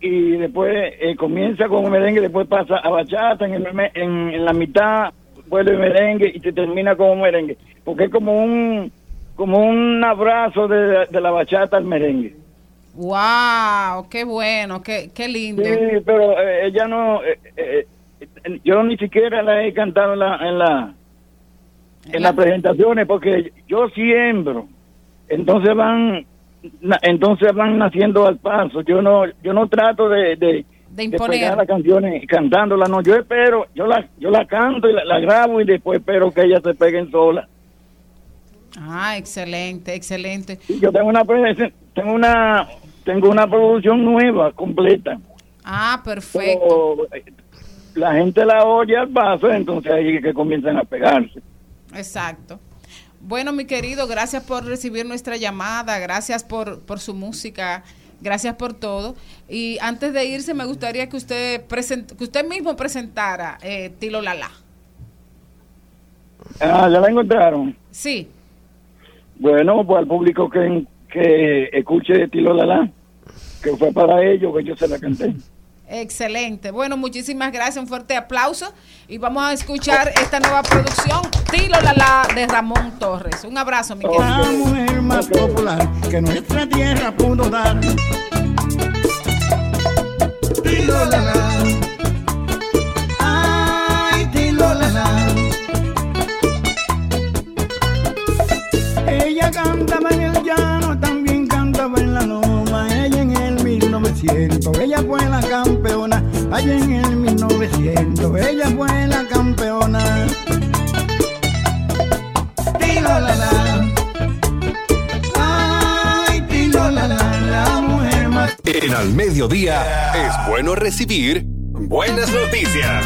y después eh, comienza como merengue, después pasa a bachata, en, el en la mitad vuelve merengue y se termina como merengue, porque es como un como un abrazo de, de la bachata al merengue. ¡Wow! ¡Qué bueno! ¡Qué, qué lindo! Sí, pero eh, ella no, eh, eh, eh, yo ni siquiera la he cantado en la, en la, en las presentaciones porque yo siembro, entonces van, entonces van naciendo al paso. Yo no, yo no trato de, de, De imponer. pegar las canciones cantándolas, no. Yo espero, yo la, yo la canto y la, la grabo y después espero que ellas se peguen solas. Ah, excelente, excelente. Y Yo tengo una, tengo una, tengo una producción nueva, completa. Ah, perfecto. Pero, eh, la gente la oye al paso, entonces ahí es que comienzan a pegarse. Exacto. Bueno, mi querido, gracias por recibir nuestra llamada, gracias por, por su música, gracias por todo. Y antes de irse, me gustaría que usted present, que usted mismo presentara eh, Tilo Lala. Ah, ya la encontraron. Sí. Bueno, pues al público que, que escuche Tilo Lala, que fue para ellos que yo se la canté. Excelente. Bueno, muchísimas gracias, un fuerte aplauso y vamos a escuchar esta nueva producción, Tilo Lala de Ramón Torres. Un abrazo, mi querido. La mujer más popular que nuestra tierra pudo dar. Tilo la la. Ay, tilo la la. Ella cantaba en el llano, también cantaba en la loma. Ella en el 1900, ella fue la campeona. Allá en el 1900, ella fue la campeona. Tilo la la. Ay, tilo la la, la mujer más. En Al Mediodía es bueno recibir buenas noticias.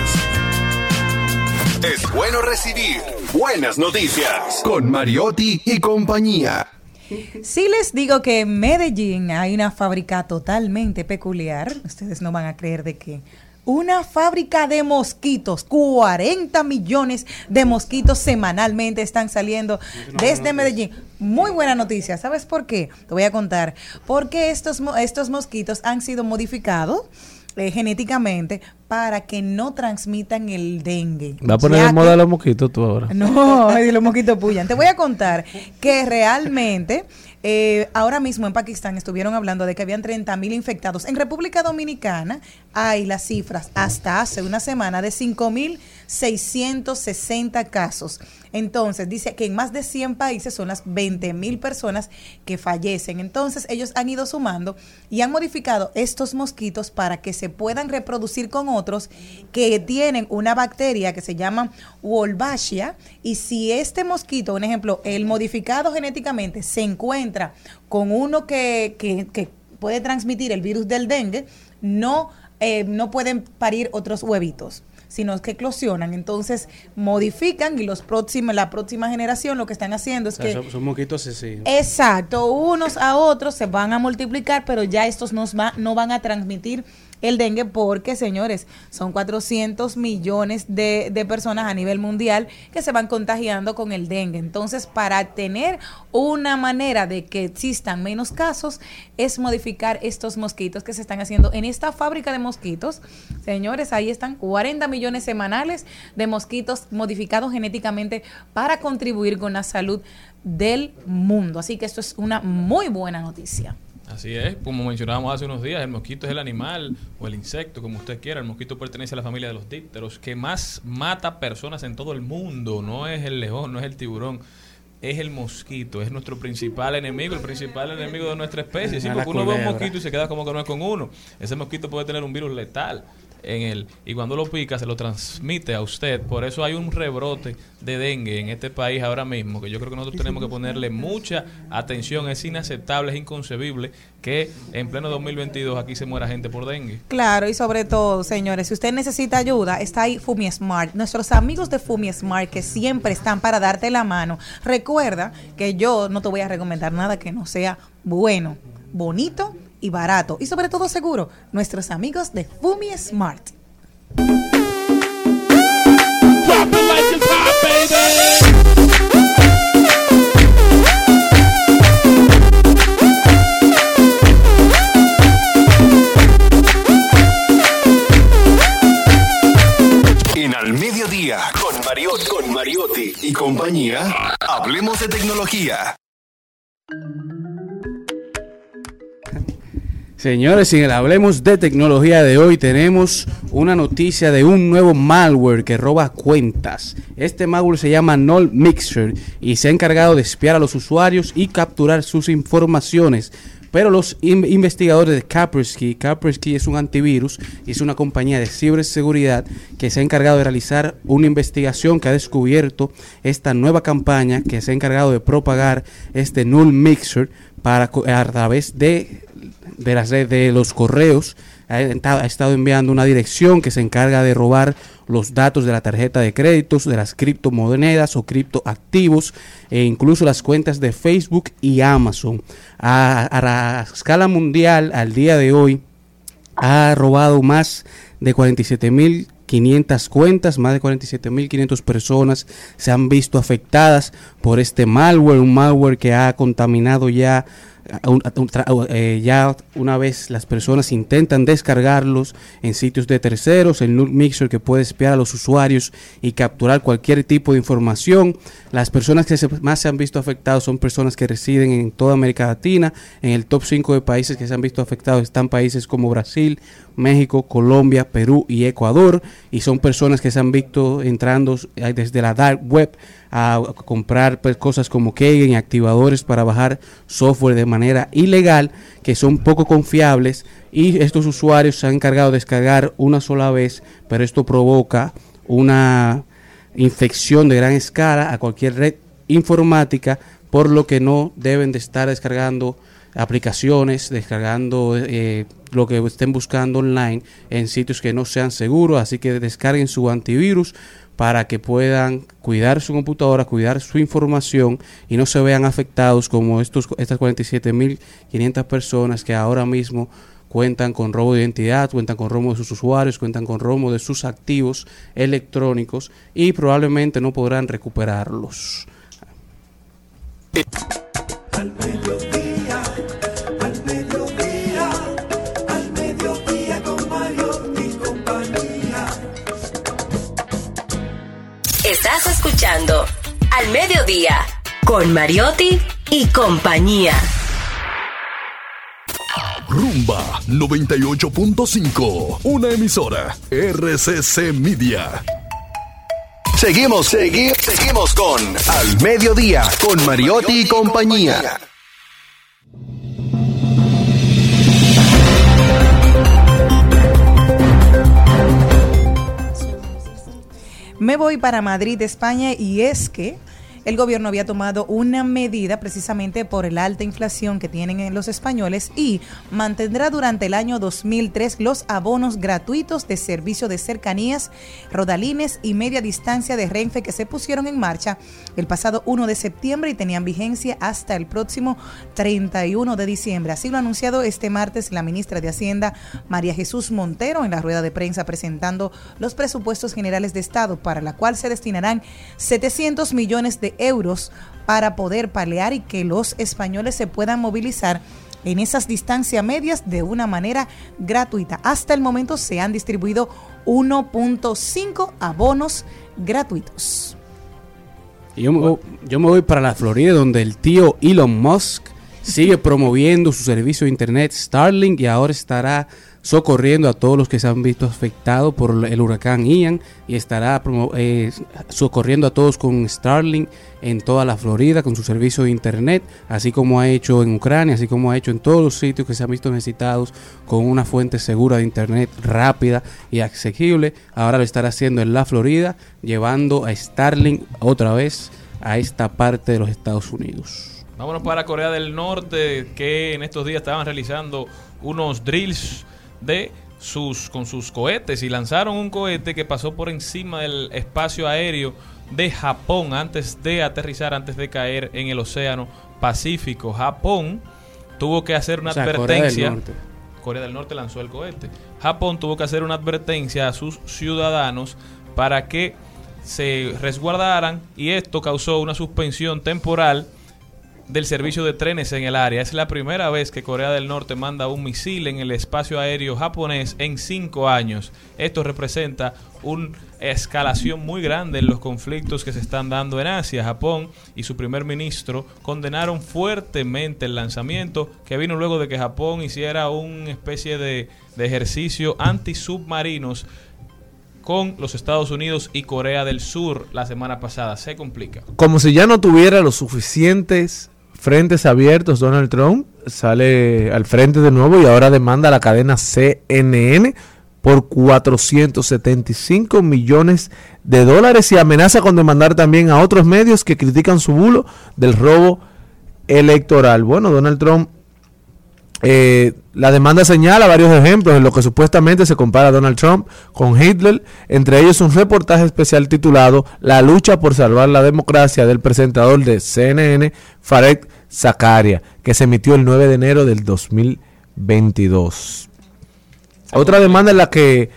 Es bueno recibir buenas noticias con Mariotti y compañía. Si les digo que en Medellín hay una fábrica totalmente peculiar, ustedes no van a creer de qué. una fábrica de mosquitos. 40 millones de mosquitos semanalmente están saliendo desde Medellín. Muy buena noticia. ¿Sabes por qué? Te voy a contar. Porque estos, estos mosquitos han sido modificados eh, genéticamente para que no transmitan el dengue. Va a poner de moda que- los mosquitos tú ahora. no, los mosquitos puyan. Te voy a contar que realmente eh, ahora mismo en Pakistán estuvieron hablando de que habían 30 mil infectados. En República Dominicana hay las cifras hasta hace una semana de 5 mil 660 casos. Entonces, dice que en más de 100 países son las 20 mil personas que fallecen. Entonces, ellos han ido sumando y han modificado estos mosquitos para que se puedan reproducir con otros que tienen una bacteria que se llama Wolbachia. Y si este mosquito, un ejemplo, el modificado genéticamente se encuentra con uno que, que- que puede transmitir el virus del dengue, no, eh, no pueden parir otros huevitos sino que eclosionan, entonces modifican y los próximos, la próxima generación lo que están haciendo O es sea, que son, son mosquitos asesinos. Exacto, unos a otros se van a multiplicar, pero ya estos nos va- no van a transmitir el dengue porque, señores, son 400 millones de, de personas a nivel mundial que se van contagiando con el dengue. Entonces, para tener una manera de que existan menos casos, es modificar estos mosquitos que se están haciendo en esta fábrica de mosquitos. Señores, ahí están 40 millones semanales de mosquitos modificados genéticamente para contribuir con la salud del mundo. Así que esto es una muy buena noticia. Así es, como mencionábamos hace unos días, el mosquito es el animal o el insecto, como usted quiera. El mosquito pertenece a la familia de los dípteros, que más mata personas en todo el mundo. No es el león, no es el tiburón, es el mosquito. Es nuestro principal enemigo, el principal enemigo de nuestra especie. Sí, porque uno ve un mosquito y se queda como que no es con uno. Ese mosquito puede tener un virus letal en él y cuando lo pica se lo transmite a usted. Por eso hay un rebrote de dengue en este país ahora mismo, que yo creo que nosotros tenemos que ponerle mucha atención. Es inaceptable, es inconcebible que en pleno 2022 aquí se muera gente por dengue. Claro, y sobre todo, señores, si usted necesita ayuda, está ahí Fumi Smart. Nuestros amigos de Fumi Smart que siempre están para darte la mano. Recuerda que yo no te voy a recomendar nada que no sea bueno, bonito y barato. Y sobre todo seguro, nuestros amigos de Fumi Smart. En Al Mediodía, con Mariotti, con Mariotti y compañía, hablemos de tecnología. Señores, si hablemos de tecnología de hoy, tenemos una noticia de un nuevo malware que roba cuentas. Este malware se llama Null Mixer y se ha encargado de espiar a los usuarios y capturar sus informaciones. Pero los in- investigadores de Kaspersky, Kaspersky es un antivirus es una compañía de ciberseguridad que se ha encargado de realizar una investigación que ha descubierto esta nueva campaña que se ha encargado de propagar este Null Mixer para a través de de las de los correos ha, estado enviando una dirección que se encarga de robar los datos de la tarjeta de créditos, de las criptomonedas o criptoactivos e incluso las cuentas de Facebook y Amazon. A, a la escala mundial, al día de hoy, ha robado más de 47.500 cuentas, más de 47.500 personas se han visto afectadas por este malware, un malware que ha contaminado ya eh, ya una vez las personas intentan descargarlos en sitios de terceros, el Null Mixer que puede espiar a los usuarios y capturar cualquier tipo de información. Las personas que más se han visto afectados son personas que residen en toda América Latina. En el top 5 de países que se han visto afectados están países como Brasil, México, Colombia, Perú y Ecuador. Y son personas que se han visto entrando eh, desde la dark web a comprar pues, cosas como Kagan y activadores para bajar software de manera ilegal que son poco confiables y estos usuarios se han encargado de descargar una sola vez, pero esto provoca una infección de gran escala a cualquier red informática, por lo que no deben de estar descargando aplicaciones, descargando eh, lo que estén buscando online en sitios que no sean seguros, así que descarguen su antivirus para que puedan cuidar su computadora, cuidar su información y no se vean afectados como estos estas 47.500 personas que ahora mismo cuentan con robo de identidad, cuentan con robo de sus usuarios, cuentan con robo de sus activos electrónicos y probablemente no podrán recuperarlos. Al Mediodía con Mariotti y compañía. Rumba 98.5, una emisora RCC Media. Seguimos, seguimos, seguimos con Al Mediodía, con Mariotti y compañía. Me voy para Madrid, España, y es que el gobierno había tomado una medida precisamente por el alta inflación que tienen en los españoles y mantendrá durante el año 2003 los abonos gratuitos de servicio de cercanías, rodalines y media distancia de Renfe que se pusieron en marcha el pasado 1 de septiembre y tenían vigencia hasta el próximo 31 de diciembre. Así lo ha anunciado este martes la ministra de Hacienda, María Jesús Montero, en la rueda de prensa presentando los presupuestos generales de Estado, para la cual se destinarán 700 millones de euros para poder paliar y que los españoles se puedan movilizar en esas distancias medias de una manera gratuita. Hasta el momento se han distribuido 1.5 abonos gratuitos. Yo me, voy- yo me voy para la Florida, donde el tío Elon Musk sigue promoviendo su servicio de internet Starlink y ahora estará socorriendo a todos los que se han visto afectados por el huracán Ian y estará eh, socorriendo a todos con Starlink en toda la Florida con su servicio de internet, así como ha hecho en Ucrania, así como ha hecho en todos los sitios que se han visto necesitados con una fuente segura de internet rápida y accesible. Ahora lo estará haciendo en la Florida, llevando a Starlink otra vez a esta parte de los Estados Unidos. Vámonos para Corea del Norte, que en estos días estaban realizando unos drills de sus con sus cohetes y lanzaron un cohete que pasó por encima del espacio aéreo de Japón antes de aterrizar, antes de caer en el océano Pacífico. Japón tuvo que hacer una O sea, Corea del advertencia. Norte. Corea del Norte lanzó el cohete. Japón tuvo que hacer una advertencia a sus ciudadanos para que se resguardaran y esto causó una suspensión temporal del servicio de trenes en el área. Es la primera vez que Corea del Norte manda un misil en el espacio aéreo japonés en cinco años. Esto representa una escalación muy grande en los conflictos que se están dando en Asia. Japón y su primer ministro condenaron fuertemente el lanzamiento que vino luego de que Japón hiciera una especie de, de ejercicio antisubmarinos con los Estados Unidos y Corea del Sur la semana pasada. Se complica. Como si ya no tuviera los suficientes frentes abiertos, Donald Trump sale al frente de nuevo y ahora demanda a la cadena CNN por 475 millones de dólares y amenaza con demandar también a otros medios que critican su bulo del robo electoral. Bueno, Donald Trump eh, la demanda señala varios ejemplos en lo que supuestamente se compara a Donald Trump con Hitler, entre ellos un reportaje especial titulado La lucha por salvar la democracia del presentador de CNN, Fared Zakaria, que se emitió el 9 de enero del 2022. Otra demanda en la que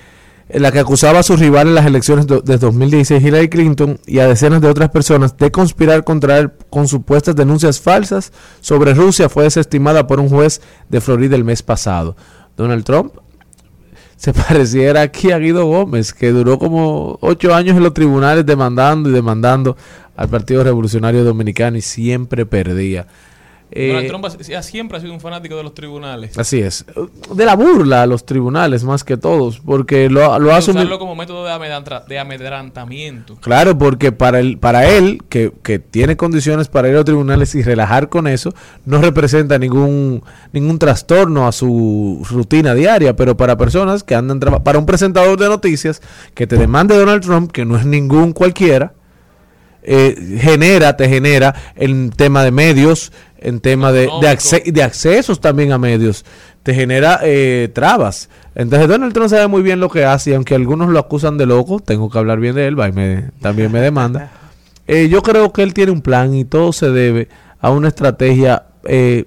la que acusaba a su rival en las elecciones de 2016 Hillary Clinton y a decenas de otras personas de conspirar contra él con supuestas denuncias falsas sobre Rusia fue desestimada por un juez de Florida el mes pasado. Donald Trump se pareciera aquí a Guido Gómez, que duró como ocho años en los tribunales demandando y demandando al Partido Revolucionario Dominicano y siempre perdía. Eh, Donald Trump ha- siempre ha sido un fanático de los tribunales. Así es. De la burla a los tribunales más que todos, porque lo, lo usarlo como método de, amedrantamiento. Claro, porque para él, para él que, que tiene condiciones para ir a los tribunales y relajar con eso, no representa ningún ningún trastorno a su rutina diaria, pero para personas que andan para un presentador de noticias que te demande Donald Trump, que no es ningún cualquiera, eh, genera, te genera en tema de medios, en tema de, de, acce- de accesos también a medios, te genera eh, trabas. Entonces Donald Trump sabe muy bien lo que hace y aunque algunos lo acusan de loco, tengo que hablar bien de él, va y me- también me demanda. Eh, yo creo que él tiene un plan y todo se debe a una estrategia eh,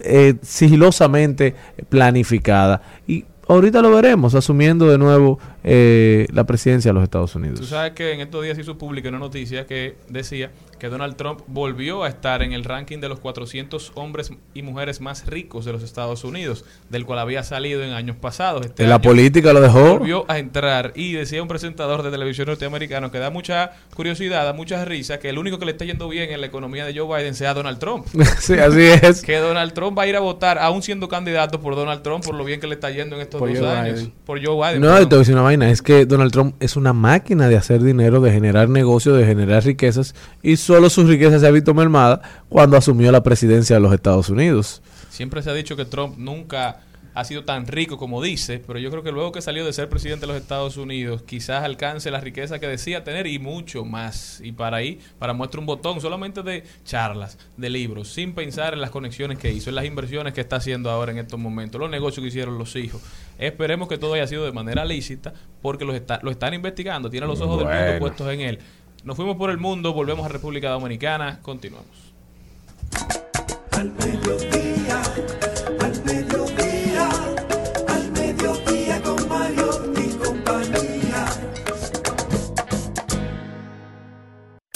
eh, sigilosamente planificada. Y ahorita lo veremos, asumiendo de nuevo eh, la presidencia de los Estados Tú Unidos. sabes que en estos días hizo pública una noticia que decía que Donald Trump volvió a estar en el ranking de los 400 hombres y mujeres más ricos de los Estados Unidos, del cual había salido en años pasados. Este En la año política lo dejó. Volvió a entrar y decía un presentador de televisión norteamericano que da mucha curiosidad, da mucha risa, que el único que le está yendo bien en la economía de Joe Biden sea Donald Trump. Sí, así es. Que Donald Trump va a ir a votar, aún siendo candidato por Donald Trump, por lo bien que le está yendo en estos Por dos Joe años. Biden. Por Joe Biden. No, perdón. te voy a decir una es que Donald Trump es una máquina de hacer dinero, de generar negocios, de generar riquezas, y solo su riqueza se ha visto mermada cuando asumió la presidencia de los Estados Unidos. Siempre se ha dicho que Trump nunca ha sido tan rico como dice, pero yo creo que luego que salió de ser presidente de los Estados Unidos, quizás alcance la riqueza que decía tener y mucho más. Y para ahí, para muestra un botón solamente de charlas, de libros, sin pensar en las conexiones que hizo, en las inversiones que está haciendo ahora en estos momentos, los negocios que hicieron los hijos. Esperemos que todo haya sido de manera lícita, porque los está- lo están investigando, tiene los ojos del mundo puestos en él. Nos fuimos por el mundo, volvemos a República Dominicana, continuamos. Al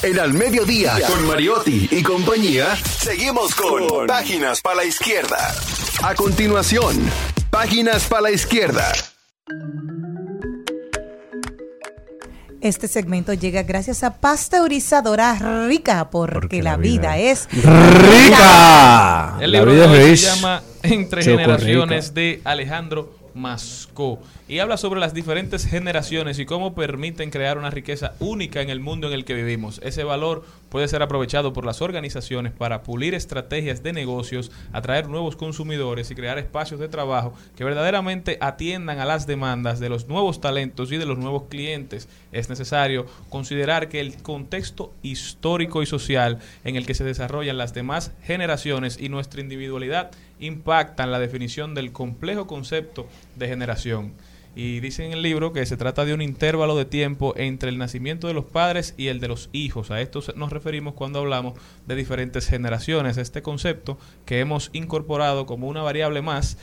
En Al Mediodía, con Mariotti y compañía, seguimos con Páginas para la Izquierda. A continuación, Páginas para la Izquierda. Este segmento llega gracias a Pasteurizadora Rica, porque, la, vida, es ¡Rica! El La libro vida de hoy es se llama Entre Choco generaciones de Alejandro Mascó y habla sobre las diferentes generaciones y cómo permiten crear una riqueza única en el mundo en el que vivimos. Ese valor puede ser aprovechado por las organizaciones para pulir estrategias de negocios, atraer nuevos consumidores y crear espacios de trabajo que verdaderamente atiendan a las demandas de los nuevos talentos y de los nuevos clientes. Es necesario considerar que el contexto histórico y social en el que se desarrollan las demás generaciones y nuestra individualidad impactan la definición del complejo concepto de generación. Y dice en el libro que se trata de un intervalo de tiempo entre el nacimiento de los padres y el de los hijos. A esto nos referimos cuando hablamos de diferentes generaciones. Este concepto que hemos incorporado como una variable más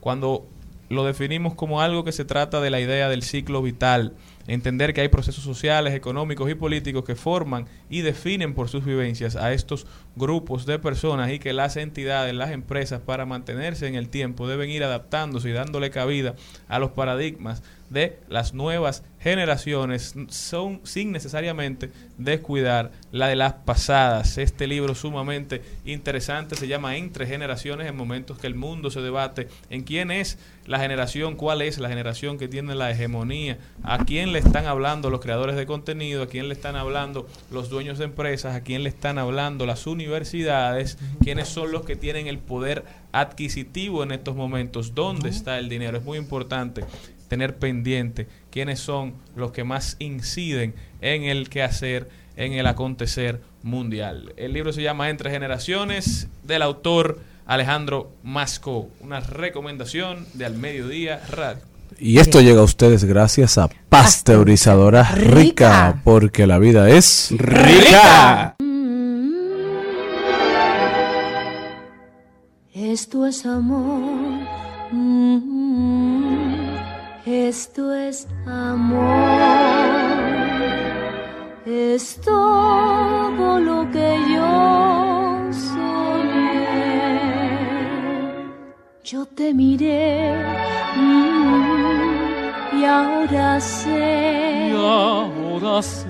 cuando lo definimos como algo que se trata de la idea del ciclo vital. Entender que hay procesos sociales, económicos y políticos que forman y definen por sus vivencias a estos grupos de personas y que las entidades, las empresas, para mantenerse en el tiempo, deben ir adaptándose y dándole cabida a los paradigmas de las nuevas generaciones son sin necesariamente descuidar la de las pasadas. Este libro sumamente interesante se llama Entre generaciones en momentos que el mundo se debate en quién es la generación, cuál es la generación que tiene la hegemonía, a quién le están hablando los creadores de contenido, a quién le están hablando los dueños de empresas, a quién le están hablando las universidades, quiénes son los que tienen el poder adquisitivo en estos momentos, dónde está el dinero. Es muy importante tener pendiente quiénes son los que más inciden en el quehacer, en el acontecer mundial. El libro se llama Entre Generaciones del autor Alejandro Masco, una recomendación de Al Mediodía Radio. Y esto llega a ustedes gracias a Pasteurizadora Rica, Rica. porque la vida es rica. Esto es amor. Mm, Esto es amor. Es todo lo que yo Yo te miré mm, y ahora sé. ahora sé.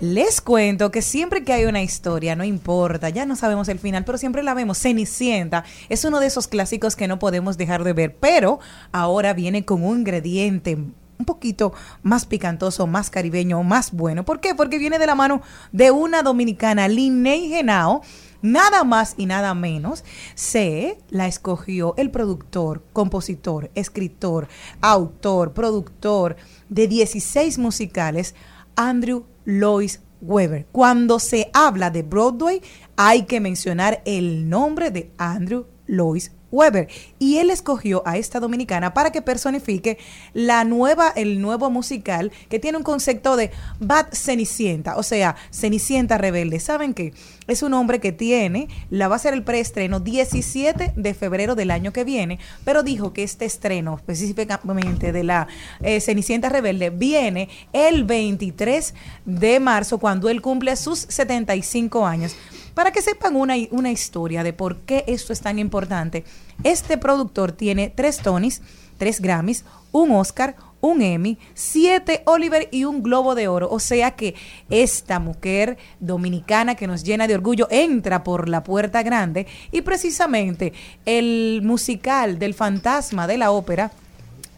Les cuento que siempre que hay una historia, no importa, ya no sabemos el final, pero siempre la vemos. Cenicienta es uno de esos clásicos que no podemos dejar de ver, pero ahora viene con un ingrediente un poquito más picantoso, más caribeño, más bueno. ¿Por qué? Porque viene de la mano de una dominicana, Linney Genao. Nada más y nada menos, se la escogió el productor, compositor, escritor, autor, productor de 16 musicales, Andrew Lois Weber. Cuando se habla de Broadway, hay que mencionar el nombre de Andrew Lois Weber. Y él escogió a esta dominicana para que personifique la nueva, el nuevo musical que tiene un concepto de Bad Cenicienta, o sea, Cenicienta rebelde. ¿Saben qué? Es un hombre que tiene, la va a hacer el preestreno 17 de febrero del año que viene, pero dijo que este estreno específicamente de la eh, Cenicienta rebelde viene el 23 de marzo cuando él cumple sus 75 años. Para que sepan una, historia de por qué esto es tan importante, este productor tiene tres Tonys, tres Grammys, un Oscar, un Emmy, siete Oliver y un Globo de Oro. O sea que esta mujer dominicana que nos llena de orgullo entra por la puerta grande y precisamente el musical del fantasma de la ópera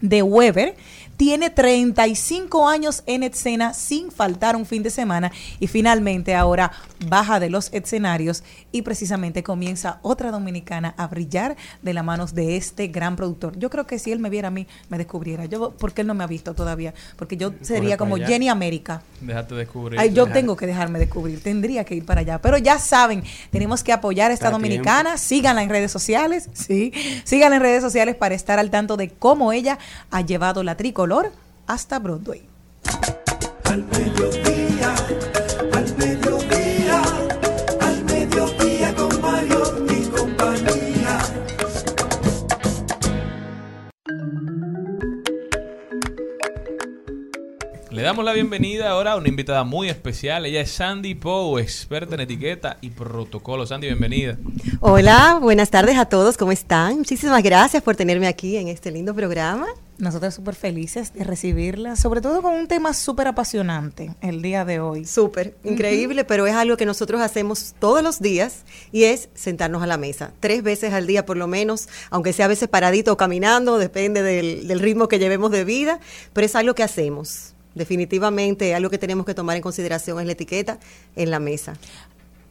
de Weber tiene 35 años en escena sin faltar un fin de semana y finalmente ahora baja de los escenarios y precisamente comienza otra dominicana a brillar de las manos de este gran productor. Yo creo que si él me viera a mí, me descubriera. Yo, porque él no me ha visto todavía, porque yo sería como allá. Jenny América. Déjate descubrir. Ay, yo tengo que dejarme descubrir, tendría que ir para allá. Pero ya saben, tenemos que apoyar a esta dominicana, síganla en redes sociales, sí, síganla en redes sociales para estar al tanto de cómo ella ha llevado la tricolor hasta Broadway. Le damos la bienvenida ahora a una invitada muy especial. Ella es Sandy Poe, experta en etiqueta y protocolo. Sandy, bienvenida. Hola, buenas tardes a todos, ¿cómo están? Muchísimas gracias por tenerme aquí en este lindo programa. Nosotros súper felices de recibirla, sobre todo con un tema súper apasionante el día de hoy. Súper, increíble, pero es algo que nosotros hacemos todos los días y es sentarnos a la mesa, tres veces al día por lo menos, aunque sea a veces paradito o caminando, depende del, del ritmo que llevemos de vida, pero es algo que hacemos. Definitivamente algo que tenemos que tomar en consideración es la etiqueta en la mesa.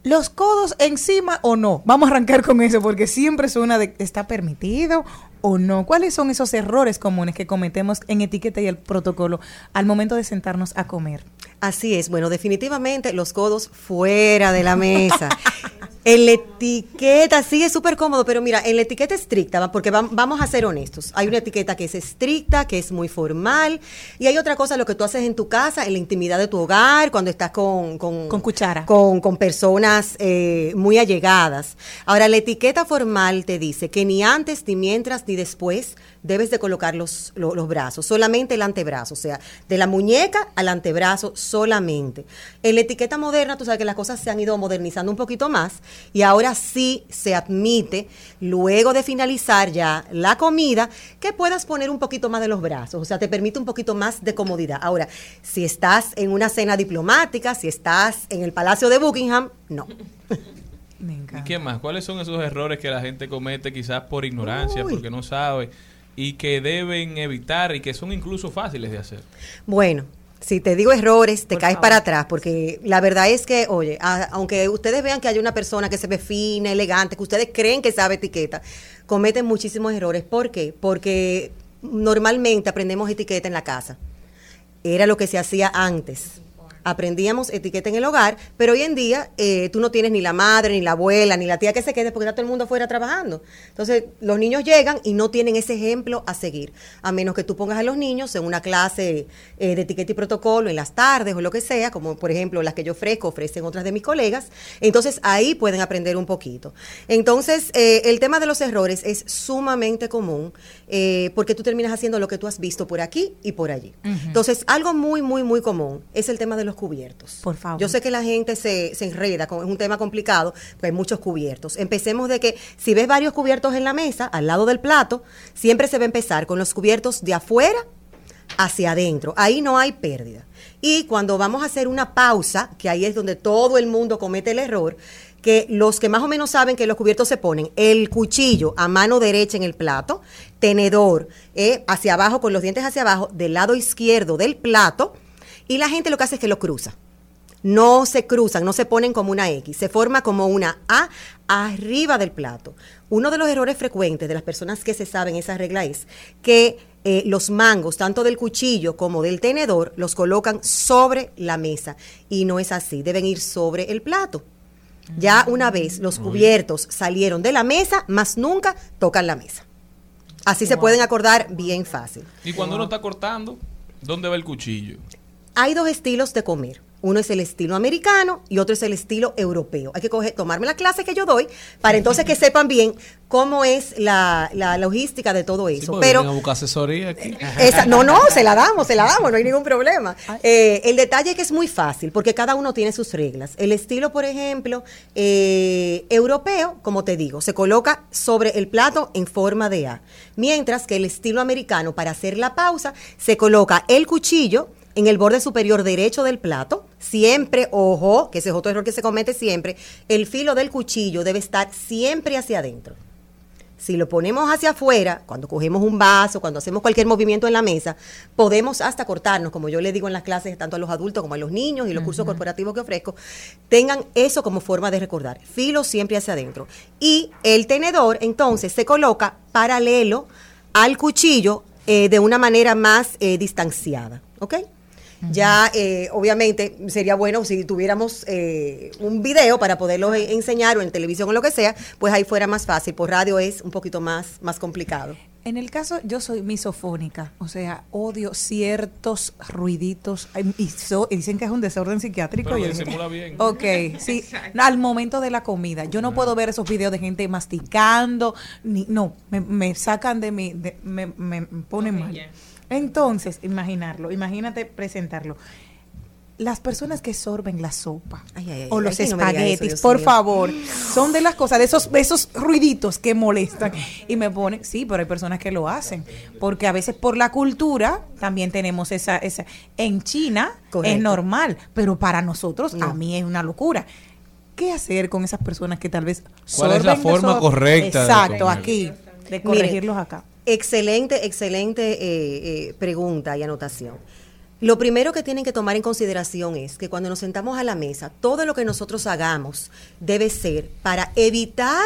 ¿Los codos encima o no? Vamos a arrancar con eso porque siempre suena de ¿está permitido o no? ¿Cuáles son esos errores comunes que cometemos en etiqueta y el protocolo al momento de sentarnos a comer? Así es, bueno, definitivamente los codos fuera de la mesa. En la etiqueta sí es súper cómodo, pero mira, en la etiqueta estricta, porque vam- vamos a ser honestos, hay una etiqueta que es estricta, que es muy formal, y hay otra cosa, lo que tú haces en tu casa, en la intimidad de tu hogar, cuando estás con... Con, cuchara. Con, con personas eh, muy allegadas. Ahora, la etiqueta formal te dice que ni antes, ni mientras, ni después debes de colocar los, lo- los brazos, solamente el antebrazo, o sea, de la muñeca al antebrazo solamente. En la etiqueta moderna, tú sabes que las cosas se han ido modernizando un poquito más y ahora sí se admite, luego de finalizar ya la comida, que puedas poner un poquito más de los brazos, o sea, te permite un poquito más de comodidad. Ahora, si estás en una cena diplomática, si estás en el Palacio de Buckingham, no. ¿Y qué más? ¿Cuáles son esos errores que la gente comete quizás por ignorancia, Uy. porque no sabe y que deben evitar y que son incluso fáciles de hacer? Bueno, si te digo errores, te caes para atrás, porque la verdad es que, oye, a- aunque ustedes vean que hay una persona que se ve fina, elegante, que ustedes creen que sabe etiqueta, cometen muchísimos errores. ¿Por qué? Porque normalmente aprendemos etiqueta en la casa. Era lo que se hacía antes. Aprendíamos etiqueta en el hogar, pero hoy en día eh, tú no tienes ni la madre, ni la abuela, ni la tía que se quede porque está todo el mundo afuera trabajando. Entonces, los niños llegan y no tienen ese ejemplo a seguir, a menos que tú pongas a los niños en una clase eh, de etiqueta y protocolo en las tardes o lo que sea, como por ejemplo las que yo ofrezco, ofrecen otras de mis colegas. Entonces, ahí pueden aprender un poquito. Entonces, eh, el tema de los errores es sumamente común porque tú terminas haciendo lo que tú has visto por aquí y por allí. Entonces, algo muy, muy, muy común es el tema de los cubiertos. Por favor. Yo sé que la gente se, se enreda, con, es un tema complicado, porque hay muchos cubiertos. Empecemos de que si ves varios cubiertos en la mesa, al lado del plato, siempre se va a empezar con los cubiertos de afuera hacia adentro. Ahí no hay pérdida. Y cuando vamos a hacer una pausa, que ahí es donde todo el mundo comete el error, que los que más o menos saben que los cubiertos se ponen el cuchillo a mano derecha en el plato, tenedor eh, hacia abajo con los dientes hacia abajo del lado izquierdo del plato y la gente lo que hace es que lo cruza. No se cruzan, no se ponen como una X, se forma como una A arriba del plato. Uno de los errores frecuentes de las personas que se saben esa regla es que eh, los mangos, tanto del cuchillo como del tenedor, los colocan sobre la mesa. Y no es así, deben ir sobre el plato. Ya una vez los cubiertos salieron de la mesa, más nunca tocan la mesa. Así se pueden acordar bien fácil. Y cuando uno está cortando, ¿dónde va el cuchillo? Hay dos estilos de comer. Uno es el estilo americano y otro es el estilo europeo. Hay que coger, tomarme la clase que yo doy para entonces que sepan bien cómo es la, la logística de todo eso. Porque Pero a buscar asesoría aquí. esa- no, no, se la damos, se la damos, no hay ningún problema. Eh, el detalle es que es muy fácil, porque cada uno tiene sus reglas. El estilo, por ejemplo, eh, europeo, como te digo, se coloca sobre el plato en forma de A. Mientras que el estilo americano, para hacer la pausa, se coloca el cuchillo en el borde superior derecho del plato. Siempre, ojo, que ese es otro error que se comete siempre, el filo del cuchillo debe estar siempre hacia adentro. Si lo ponemos hacia afuera, cuando cogemos un vaso, cuando hacemos cualquier movimiento en la mesa, podemos hasta cortarnos, como yo le digo en las clases tanto a los adultos como a los niños y los cursos corporativos que ofrezco, tengan eso como forma de recordar. Filo siempre hacia adentro. Y el tenedor entonces se coloca paralelo al cuchillo eh, de una manera más eh, distanciada. ¿Ok? Ya, eh, obviamente, sería bueno si tuviéramos eh, un video para poderlo eh, enseñar o en televisión o lo que sea, pues ahí fuera más fácil. Por radio es un poquito más, más complicado. En el caso, yo soy misofónica, o sea, odio ciertos ruiditos y, so- y dicen que es un desorden psiquiátrico. Pero y disimula bien. Ok, sí, al momento de la comida. Yo no puedo ver esos videos de gente masticando, ni, no, me, me sacan de mi, de- me, me ponen mal. Entonces, imaginarlo, imagínate presentarlo. Las personas que sorben la sopa ay, o ay, los no eso, espaguetis, por mío. favor, son de las cosas, de esos, de esos ruiditos que molestan y me ponen, sí, pero hay personas que lo hacen, porque a veces por la cultura también tenemos esa, esa, en China Correcto. es normal, pero para nosotros No. a mí es una locura. ¿Qué hacer con esas personas que tal vez ¿Cuál es la forma sopa? correcta Exacto, aquí, de Mire, corregirlos acá. Excelente, excelente eh, eh, pregunta y anotación. Lo primero que tienen que tomar en consideración es que cuando nos sentamos a la mesa, todo lo que nosotros hagamos debe ser para evitar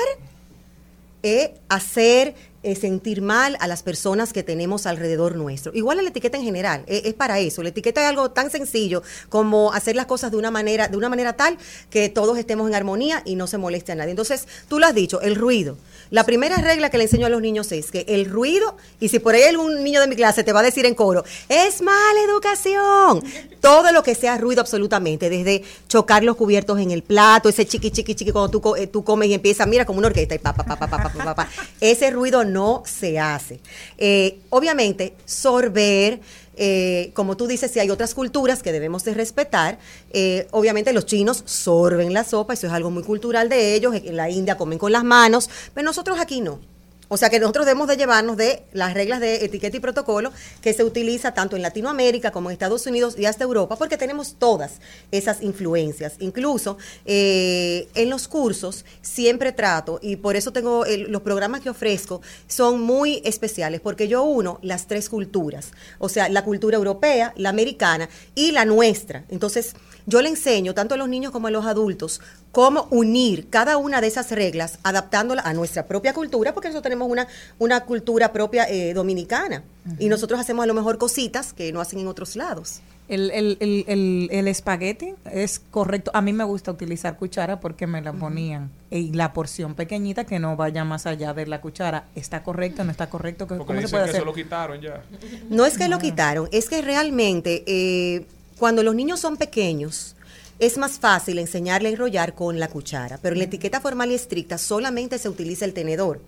eh, hacer eh, sentir mal a las personas que tenemos alrededor nuestro. Igual la etiqueta en general, eh, es para eso. La etiqueta es algo tan sencillo como hacer las cosas de una manera, de una manera tal que todos estemos en armonía y no se moleste a nadie. Entonces, tú lo has dicho, el ruido. La primera regla que le enseño a los niños es que el ruido, y si por ahí algún niño de mi clase te va a decir en coro, es mala educación. Todo lo que sea ruido absolutamente, desde chocar los cubiertos en el plato, ese chiqui, chiqui, chiqui, cuando tú, eh, tú comes y empiezas, mira, como una orquesta y pa, pa, pa, pa, pa, pa, pa, pa. Ese ruido no se hace. Eh, obviamente, sorber, eh, como tú dices, si hay otras culturas que debemos de respetar, eh, obviamente los chinos sorben la sopa, eso es algo muy cultural de ellos, en la India comen con las manos, pero nosotros aquí no. O sea que nosotros debemos de llevarnos de las reglas de etiqueta y protocolo que se utiliza tanto en Latinoamérica como en Estados Unidos y hasta Europa, porque tenemos todas esas influencias. Incluso eh, en los cursos siempre trato, y por eso tengo el- los programas que ofrezco, son muy especiales, porque yo uno las tres culturas, o sea, la cultura europea, la americana y la nuestra. Entonces, yo le enseño tanto a los niños como a los adultos cómo unir cada una de esas reglas adaptándola a nuestra propia cultura, porque nosotros tenemos una, una cultura propia eh, dominicana y nosotros hacemos a lo mejor cositas que no hacen en otros lados. El, el, el, el, el espagueti es correcto. A mí me gusta utilizar cuchara porque me la ponían. Y la porción pequeñita que no vaya más allá de la cuchara. ¿Está correcto? ¿No está correcto? ¿Cómo Porque se puede que hacer? se lo quitaron ya. No es que lo quitaron, es que realmente eh, cuando los niños son pequeños es más fácil enseñarle a enrollar con la cuchara, pero en la etiqueta formal y estricta solamente se utiliza el tenedor.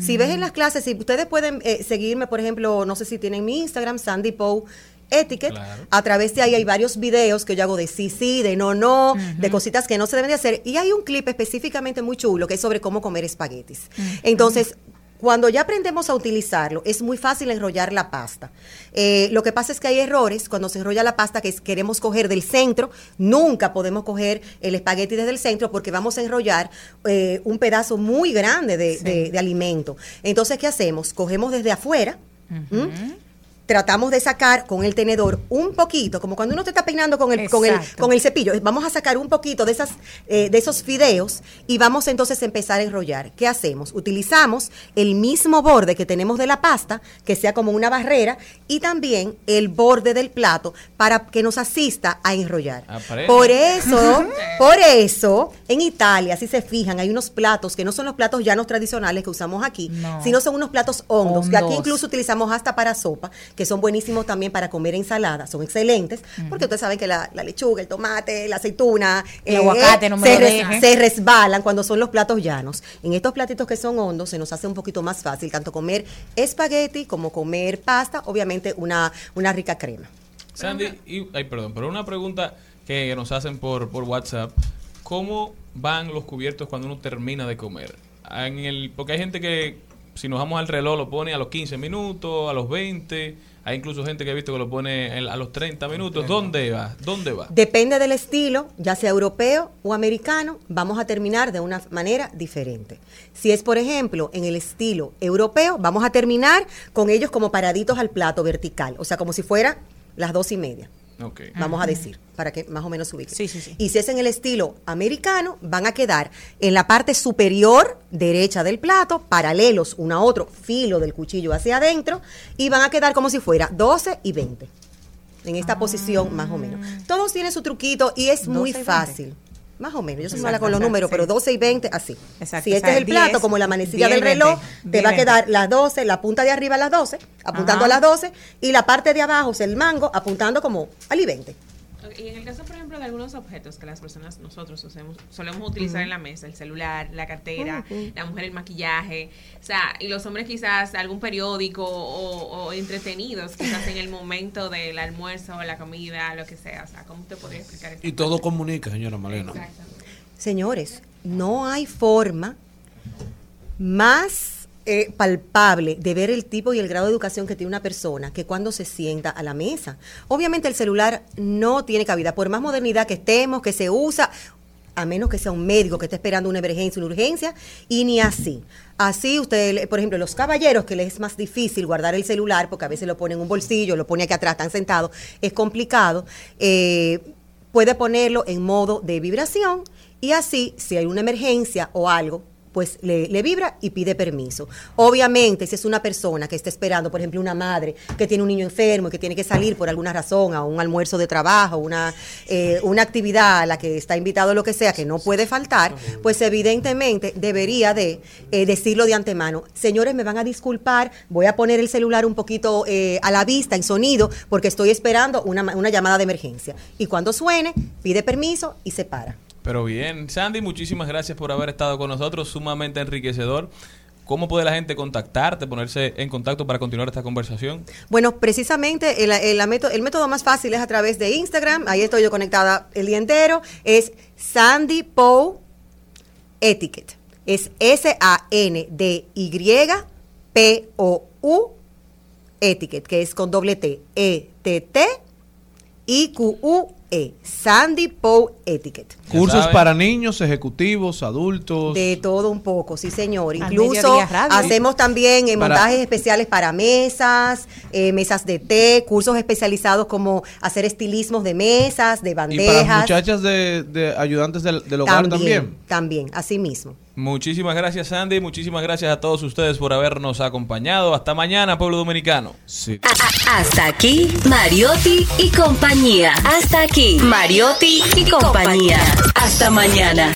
Si ves en las clases, si ustedes pueden eh, seguirme, por ejemplo, no sé si tienen mi Instagram, Sandy Poe Etiquette, a través de ahí hay varios videos que yo hago de sí, sí, de no, no, de cositas que no se deben de hacer, y hay un clip específicamente muy chulo que es sobre cómo comer espaguetis. Entonces, cuando ya aprendemos a utilizarlo, es muy fácil enrollar la pasta. Eh, lo que pasa es que hay errores cuando se enrolla la pasta que es- queremos coger del centro. Nunca podemos coger el espagueti desde el centro porque vamos a enrollar eh, un pedazo muy grande de, de- de alimento. Entonces, ¿qué hacemos? Cogemos desde afuera. Tratamos de sacar con el tenedor un poquito, como cuando uno te está peinando con el, con el, con el cepillo. Vamos a sacar un poquito de, esas, eh, de esos fideos y vamos entonces a empezar a enrollar. ¿Qué hacemos? Utilizamos el mismo borde que tenemos de la pasta, que sea como una barrera, y también el borde del plato para que nos asista a enrollar. Aprende. Por eso, Por eso, en Italia, si se fijan, hay unos platos que no son los platos llanos tradicionales que usamos aquí, No. sino son unos platos hondos, que aquí Hondos. incluso utilizamos hasta para sopa, que son buenísimos también para comer ensalada, son excelentes, porque ustedes saben que la, la lechuga, el tomate, la aceituna, El aguacate, no me se, lo res- se resbalan cuando son los platos llanos. En estos platitos que son hondos se nos hace un poquito más fácil tanto comer espagueti como comer pasta, obviamente una, una rica crema. Sandy, y, ay, perdón, pero una pregunta que nos hacen por, por WhatsApp. ¿Cómo van los cubiertos cuando uno termina de comer? En el, porque hay gente que, si nos vamos al reloj, lo pone a los 15 minutos, a los 20. Hay incluso gente que he visto que lo pone a los 30 minutos. ¿Dónde va? ¿Dónde va? Depende del estilo, ya sea europeo o americano, vamos a terminar de una manera diferente. Si es, por ejemplo, en el estilo europeo, vamos a terminar con ellos como paraditos al plato vertical, o sea, como si fuera las dos y media. Ok. Vamos a decir, para que más o menos se ubiquen. Y si es en el estilo americano, van a quedar en la parte superior derecha del plato, paralelos uno a otro, filo del cuchillo hacia adentro, y van a quedar como si fuera 12 y 20. En esta posición, más o menos. Todos tienen su truquito y es 12 muy y 20. fácil. Más o menos, yo soy mala con los números, sí. pero 12 y 20, así. Exacto, si o este sea, es el plato, 10, como la manecilla 10, del reloj, 20, te va a 20. quedar las 12, la punta de arriba a las 12, apuntando Ajá. a las 12, y la parte de abajo, o sea, el mango, apuntando como al y 20. Y en el caso, por ejemplo, de algunos objetos que las personas, nosotros usemos, solemos utilizar en la mesa, el celular, la cartera, Ujú. la mujer el maquillaje, o sea, y los hombres quizás algún periódico o, o entretenidos, quizás en el momento del almuerzo, la comida, lo que sea, o sea, ¿cómo te podría explicar eso? Y todo comunica, señora Malena. Señores, no hay forma más eh, palpable de ver el tipo y el grado de educación que tiene una persona que cuando se sienta a la mesa. Obviamente el celular no tiene cabida, por más modernidad que estemos, que se usa, a menos que sea un médico que esté esperando una emergencia, una urgencia, y ni así. Así usted, por ejemplo, los caballeros, que les es más difícil guardar el celular, porque a veces lo pone en un bolsillo, lo pone aquí atrás, están sentados, es complicado, eh, puede ponerlo en modo de vibración y así, si hay una emergencia o algo, pues le, vibra y pide permiso. Obviamente, si es una persona que está esperando, por ejemplo, una madre que tiene un niño enfermo y que tiene que salir por alguna razón a un almuerzo de trabajo, una, eh, una actividad a la que está invitado, lo que sea, que no puede faltar, pues evidentemente debería de eh, decirlo de antemano. Señores, me van a disculpar, voy a poner el celular un poquito eh, a la vista, en sonido, porque estoy esperando una, una llamada de emergencia. Y cuando suene, pide permiso y se para. Pero bien, Sandy, muchísimas gracias por haber estado con nosotros, sumamente enriquecedor. ¿Cómo puede la gente contactarte, ponerse en contacto para continuar esta conversación? Bueno, precisamente el, método, el método más fácil es a través de Instagram. Ahí estoy yo conectada el día entero. Es Sandy Poe Etiquette. Es S-A-N-D-Y-P-O-U Etiquette, que es con doble T. E-T-T I-Q-U-E. Sandy Poe Etiquette. Cursos saben. para niños, ejecutivos, adultos. De todo un poco, sí señor. Incluso hacemos también eh, Para- montajes especiales para mesas, eh, mesas de té, cursos especializados como hacer estilismos de mesas, de y para las bandejas. muchachas de, de ayudantes del, del hogar también. También, así mismo. Muchísimas gracias, Sandy. Muchísimas gracias a todos ustedes por habernos acompañado. Hasta mañana, pueblo dominicano. Sí. Hasta aquí, Mariotti y compañía. Hasta aquí, Mariotti y compañía. Hasta mañana.